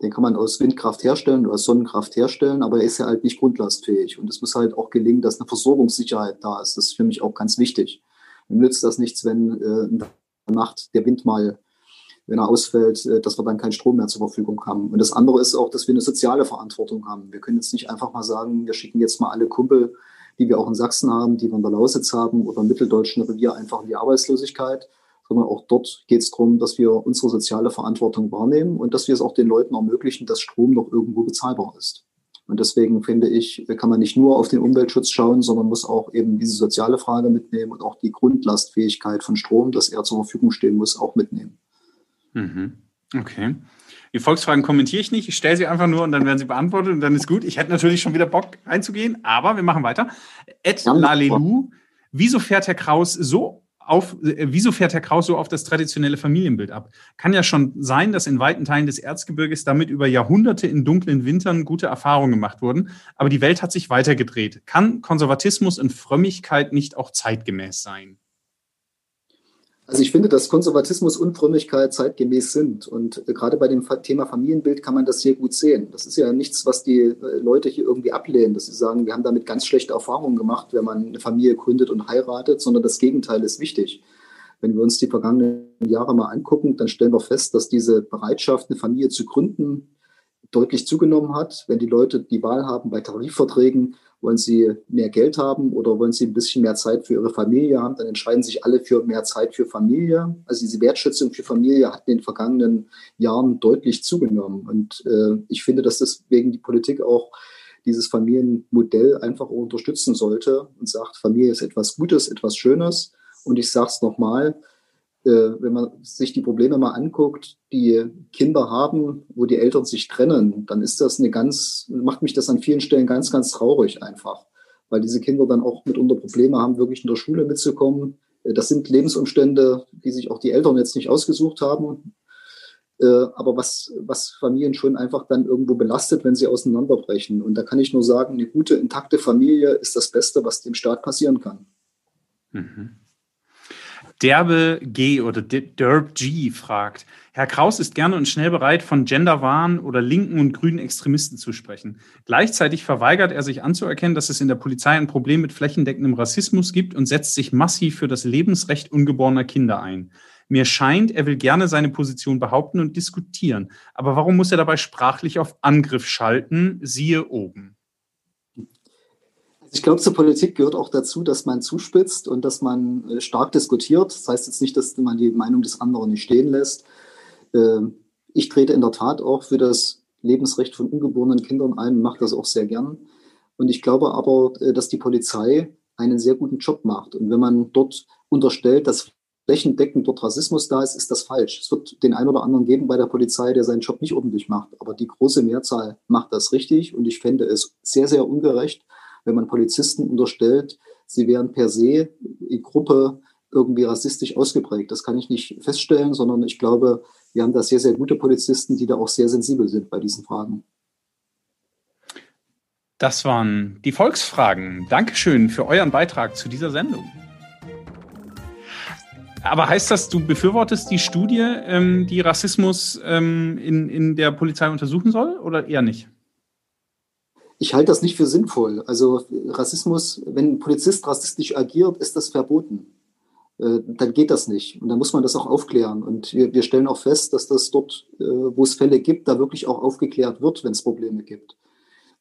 den kann man aus Windkraft herstellen oder aus Sonnenkraft herstellen, aber er ist ja halt nicht grundlastfähig und es muss halt auch gelingen, dass eine Versorgungssicherheit da ist. Das ist für mich auch ganz wichtig nützt das nichts, wenn äh, Nacht der Wind mal, wenn er ausfällt, äh, dass wir dann keinen Strom mehr zur Verfügung haben. Und das andere ist auch, dass wir eine soziale Verantwortung haben. Wir können jetzt nicht einfach mal sagen, wir schicken jetzt mal alle Kumpel, die wir auch in Sachsen haben, die wir in der Lausitz haben oder im mitteldeutschen Revier einfach in die Arbeitslosigkeit, sondern auch dort geht es darum, dass wir unsere soziale Verantwortung wahrnehmen und dass wir es auch den Leuten ermöglichen, dass Strom noch irgendwo bezahlbar ist. Und deswegen finde ich, kann man nicht nur auf den Umweltschutz schauen, sondern muss auch eben diese soziale Frage mitnehmen und auch die Grundlastfähigkeit von Strom, dass er zur Verfügung stehen muss, auch mitnehmen. Mhm. Okay. Die Volksfragen kommentiere ich nicht. Ich stelle sie einfach nur und dann werden sie beantwortet und dann ist gut. Ich hätte natürlich schon wieder Bock einzugehen, aber wir machen weiter. Ed Lalelu. Wieso fährt Herr Kraus so auf, äh, wieso fährt Herr Kraus so auf das traditionelle Familienbild ab? Kann ja schon sein, dass in weiten Teilen des Erzgebirges damit über Jahrhunderte in dunklen Wintern gute Erfahrungen gemacht wurden. Aber die Welt hat sich weitergedreht. Kann Konservatismus und Frömmigkeit nicht auch zeitgemäß sein? Also ich finde, dass Konservatismus und Frömmigkeit zeitgemäß sind. Und äh, gerade bei dem Thema Familienbild kann man das sehr gut sehen. Das ist ja nichts, was die äh, Leute hier irgendwie ablehnen, dass sie sagen, wir haben damit ganz schlechte Erfahrungen gemacht, wenn man eine Familie gründet und heiratet, sondern das Gegenteil ist wichtig. Wenn wir uns die vergangenen Jahre mal angucken, dann stellen wir fest, dass diese Bereitschaft, eine Familie zu gründen, deutlich zugenommen hat. Wenn die Leute die Wahl haben bei Tarifverträgen, wollen Sie mehr Geld haben oder wollen Sie ein bisschen mehr Zeit für Ihre Familie haben? Dann entscheiden sich alle für mehr Zeit für Familie. Also diese Wertschätzung für Familie hat in den vergangenen Jahren deutlich zugenommen. Und äh, ich finde, dass deswegen die Politik auch dieses Familienmodell einfach unterstützen sollte und sagt, Familie ist etwas Gutes, etwas Schönes. Und ich sage es nochmal, wenn man sich die Probleme mal anguckt, die Kinder haben, wo die Eltern sich trennen, dann ist das eine ganz, macht mich das an vielen Stellen ganz, ganz traurig einfach, weil diese Kinder dann auch mitunter Probleme haben, wirklich in der Schule mitzukommen. Äh, das sind Lebensumstände, die sich auch die Eltern jetzt nicht ausgesucht haben, äh, aber was, was Familien schon einfach dann irgendwo belastet, wenn sie auseinanderbrechen. Und da kann ich nur sagen, eine gute, intakte Familie ist das Beste, was dem Staat passieren kann. Mhm. Derbe G oder Derb G fragt, Herr Kraus ist gerne und schnell bereit, von Genderwahn oder linken und grünen Extremisten zu sprechen. Gleichzeitig verweigert er sich anzuerkennen, dass es in der Polizei ein Problem mit flächendeckendem Rassismus gibt und setzt sich massiv für das Lebensrecht ungeborener Kinder ein. Mir scheint, er will gerne seine Position behaupten und diskutieren. Aber warum muss er dabei sprachlich auf Angriff schalten? Siehe oben. Ich glaube, zur Politik gehört auch dazu, dass man zuspitzt und dass man äh, stark diskutiert. Das heißt jetzt nicht, dass man die Meinung des anderen nicht stehen lässt. Ähm, ich trete in der Tat auch für das Lebensrecht von ungeborenen Kindern ein und mache das auch sehr gern. Und ich glaube aber, äh, dass die Polizei einen sehr guten Job macht. Und wenn man dort unterstellt, dass flächendeckend dort Rassismus da ist, ist das falsch. Es wird den einen oder anderen geben bei der Polizei, der seinen Job nicht ordentlich macht. Aber die große Mehrzahl macht das richtig. Und ich fände es sehr, sehr ungerecht, wenn man Polizisten unterstellt, sie wären per se in Gruppe irgendwie rassistisch ausgeprägt. Das kann ich nicht feststellen, sondern ich glaube, wir haben da sehr, sehr gute Polizisten, die da auch sehr sensibel sind bei diesen Fragen. Das waren die Volksfragen. Dankeschön für euren Beitrag zu dieser Sendung. Aber heißt das, du befürwortest die Studie, ähm, die Rassismus ähm, in, in der Polizei untersuchen soll oder eher nicht? Ich halte das nicht für sinnvoll. Also Rassismus, wenn ein Polizist rassistisch agiert, ist das verboten. Äh, dann geht das nicht. Und dann muss man das auch aufklären. Und wir, wir stellen auch fest, dass das dort, äh, wo es Fälle gibt, da wirklich auch aufgeklärt wird, wenn es Probleme gibt.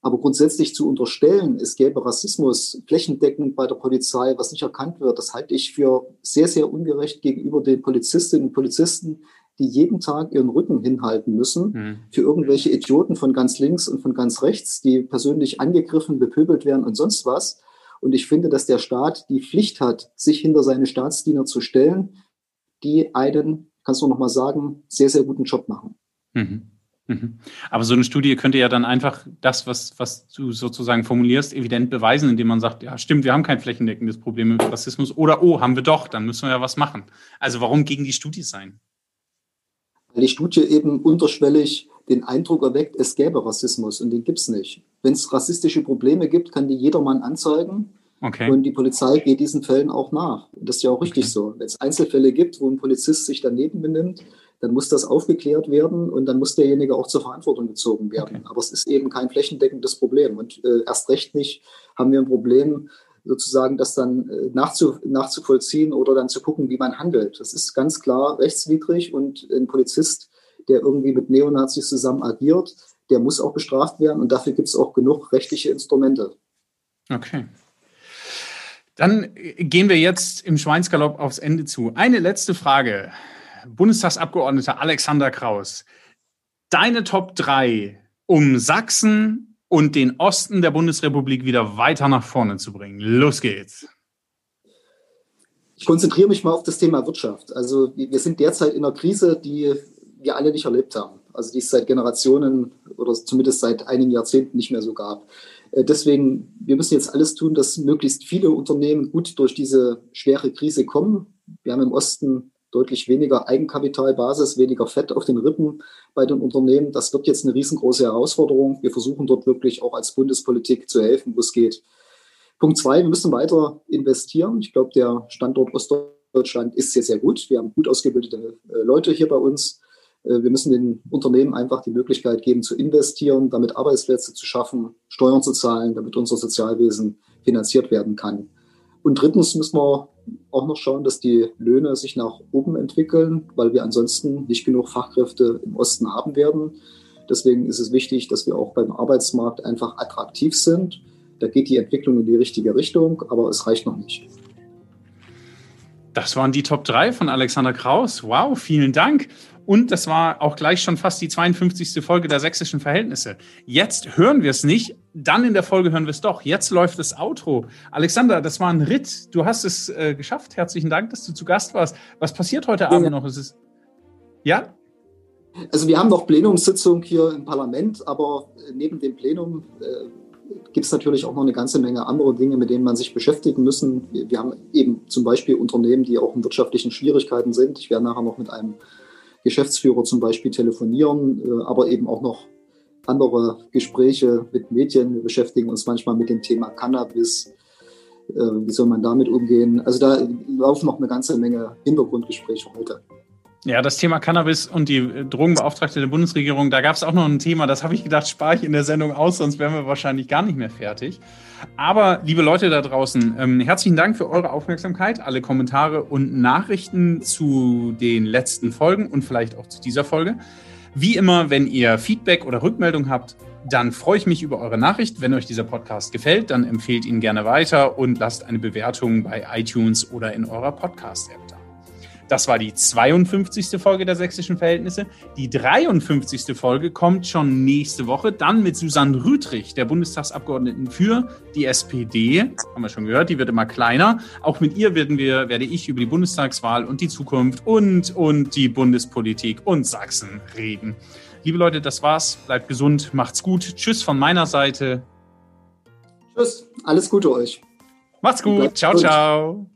Aber grundsätzlich zu unterstellen, es gäbe Rassismus flächendeckend bei der Polizei, was nicht erkannt wird, das halte ich für sehr, sehr ungerecht gegenüber den Polizistinnen und Polizisten, die jeden Tag ihren Rücken hinhalten müssen mhm. für irgendwelche Idioten von ganz links und von ganz rechts, die persönlich angegriffen, bepöbelt werden und sonst was. Und ich finde, dass der Staat die Pflicht hat, sich hinter seine Staatsdiener zu stellen, die einen, kannst du noch mal sagen, sehr, sehr guten Job machen. Mhm. Mhm. Aber so eine Studie könnte ja dann einfach das, was, was du sozusagen formulierst, evident beweisen, indem man sagt, ja, stimmt, wir haben kein flächendeckendes Problem mit Rassismus oder, oh, haben wir doch, dann müssen wir ja was machen. Also warum gegen die Studie sein? Weil die Studie eben unterschwellig den Eindruck erweckt, es gäbe Rassismus und den gibt es nicht. Wenn es rassistische Probleme gibt, kann die jedermann anzeigen. Okay. Und die Polizei geht diesen Fällen auch nach. Und das ist ja auch richtig okay. so. Wenn es Einzelfälle gibt, wo ein Polizist sich daneben benimmt, dann muss das aufgeklärt werden und dann muss derjenige auch zur Verantwortung gezogen werden. Okay. Aber es ist eben kein flächendeckendes Problem. Und äh, erst recht nicht haben wir ein Problem, sozusagen das dann äh, nachzu, nachzuvollziehen oder dann zu gucken, wie man handelt. Das ist ganz klar rechtswidrig und ein Polizist, der irgendwie mit Neonazis zusammen agiert, der muss auch bestraft werden und dafür gibt es auch genug rechtliche Instrumente. Okay. Dann gehen wir jetzt im Schweinsgalopp aufs Ende zu. Eine letzte Frage. Bundestagsabgeordneter Alexander Kraus, deine Top 3, um Sachsen und den Osten der Bundesrepublik wieder weiter nach vorne zu bringen. Los geht's. Ich konzentriere mich mal auf das Thema Wirtschaft. Also wir sind derzeit in einer Krise, die wir alle nicht erlebt haben. Also die es seit Generationen oder zumindest seit einigen Jahrzehnten nicht mehr so gab. Äh, deswegen, wir müssen jetzt alles tun, dass möglichst viele Unternehmen gut durch diese schwere Krise kommen. Wir haben im Osten deutlich weniger Eigenkapitalbasis, weniger Fett auf den Rippen bei den Unternehmen. Das wird jetzt eine riesengroße Herausforderung. Wir versuchen dort wirklich auch als Bundespolitik zu helfen, wo es geht. Punkt zwei, wir müssen weiter investieren. Ich glaube, der Standort Ostdeutschland ist sehr, sehr gut. Wir haben gut ausgebildete äh, Leute hier bei uns. Äh, wir müssen den Unternehmen einfach die Möglichkeit geben, zu investieren, damit Arbeitsplätze zu schaffen, Steuern zu zahlen, damit unser Sozialwesen finanziert werden kann. Und drittens müssen wir auch noch schauen, dass die Löhne sich nach oben entwickeln, weil wir ansonsten nicht genug Fachkräfte im Osten haben werden. Deswegen ist es wichtig, dass wir auch beim Arbeitsmarkt einfach attraktiv sind. Da geht die Entwicklung in die richtige Richtung, aber es reicht noch nicht. Das waren die Top 3 von Alexander Kraus. Wow, vielen Dank. Und das war auch gleich schon fast die 52. Folge der sächsischen Verhältnisse. Jetzt hören wir es nicht, dann in der Folge hören wir es doch. Jetzt läuft das Outro. Alexander, das war ein Ritt. Du hast es äh, geschafft. Herzlichen Dank, dass du zu Gast warst. Was passiert heute Abend ja. noch? Ist es ja? Also wir haben noch Plenumssitzung hier im Parlament, aber äh, neben dem Plenum äh, gibt es natürlich auch noch eine ganze Menge andere Dinge, mit denen man sich beschäftigen müssen. Wir, wir haben eben zum Beispiel Unternehmen, die auch in wirtschaftlichen Schwierigkeiten sind. Ich werde nachher noch mit einem Geschäftsführer zum Beispiel telefonieren, äh, aber eben auch noch andere Gespräche mit Medien. Wir beschäftigen uns manchmal mit dem Thema Cannabis. Äh, wie soll man damit umgehen? Also da laufen noch eine ganze Menge Hintergrundgespräche heute. Ja, das Thema Cannabis und die Drogenbeauftragte der Bundesregierung, da gab es auch noch ein Thema, das habe ich gedacht, spare ich in der Sendung aus, sonst wären wir wahrscheinlich gar nicht mehr fertig. Aber liebe Leute da draußen, ähm, herzlichen Dank für eure Aufmerksamkeit, alle Kommentare und Nachrichten zu den letzten Folgen und vielleicht auch zu dieser Folge. Wie immer, wenn ihr Feedback oder Rückmeldung habt, dann freue ich mich über eure Nachricht. Wenn euch dieser Podcast gefällt, dann empfehlt ihn gerne weiter und lasst eine Bewertung bei iTunes oder in eurer Podcast-App. Das war die 52. Folge der sächsischen Verhältnisse. Die 53. Folge kommt schon nächste Woche, dann mit Susanne Rütrich, der Bundestagsabgeordneten für die SPD. Haben wir schon gehört, die wird immer kleiner. Auch mit ihr werden wir, werde ich über die Bundestagswahl und die Zukunft und, und die Bundespolitik und Sachsen reden. Liebe Leute, das war's. Bleibt gesund, macht's gut. Tschüss von meiner Seite. Tschüss, alles Gute euch. Macht's gut. Ciao, ciao.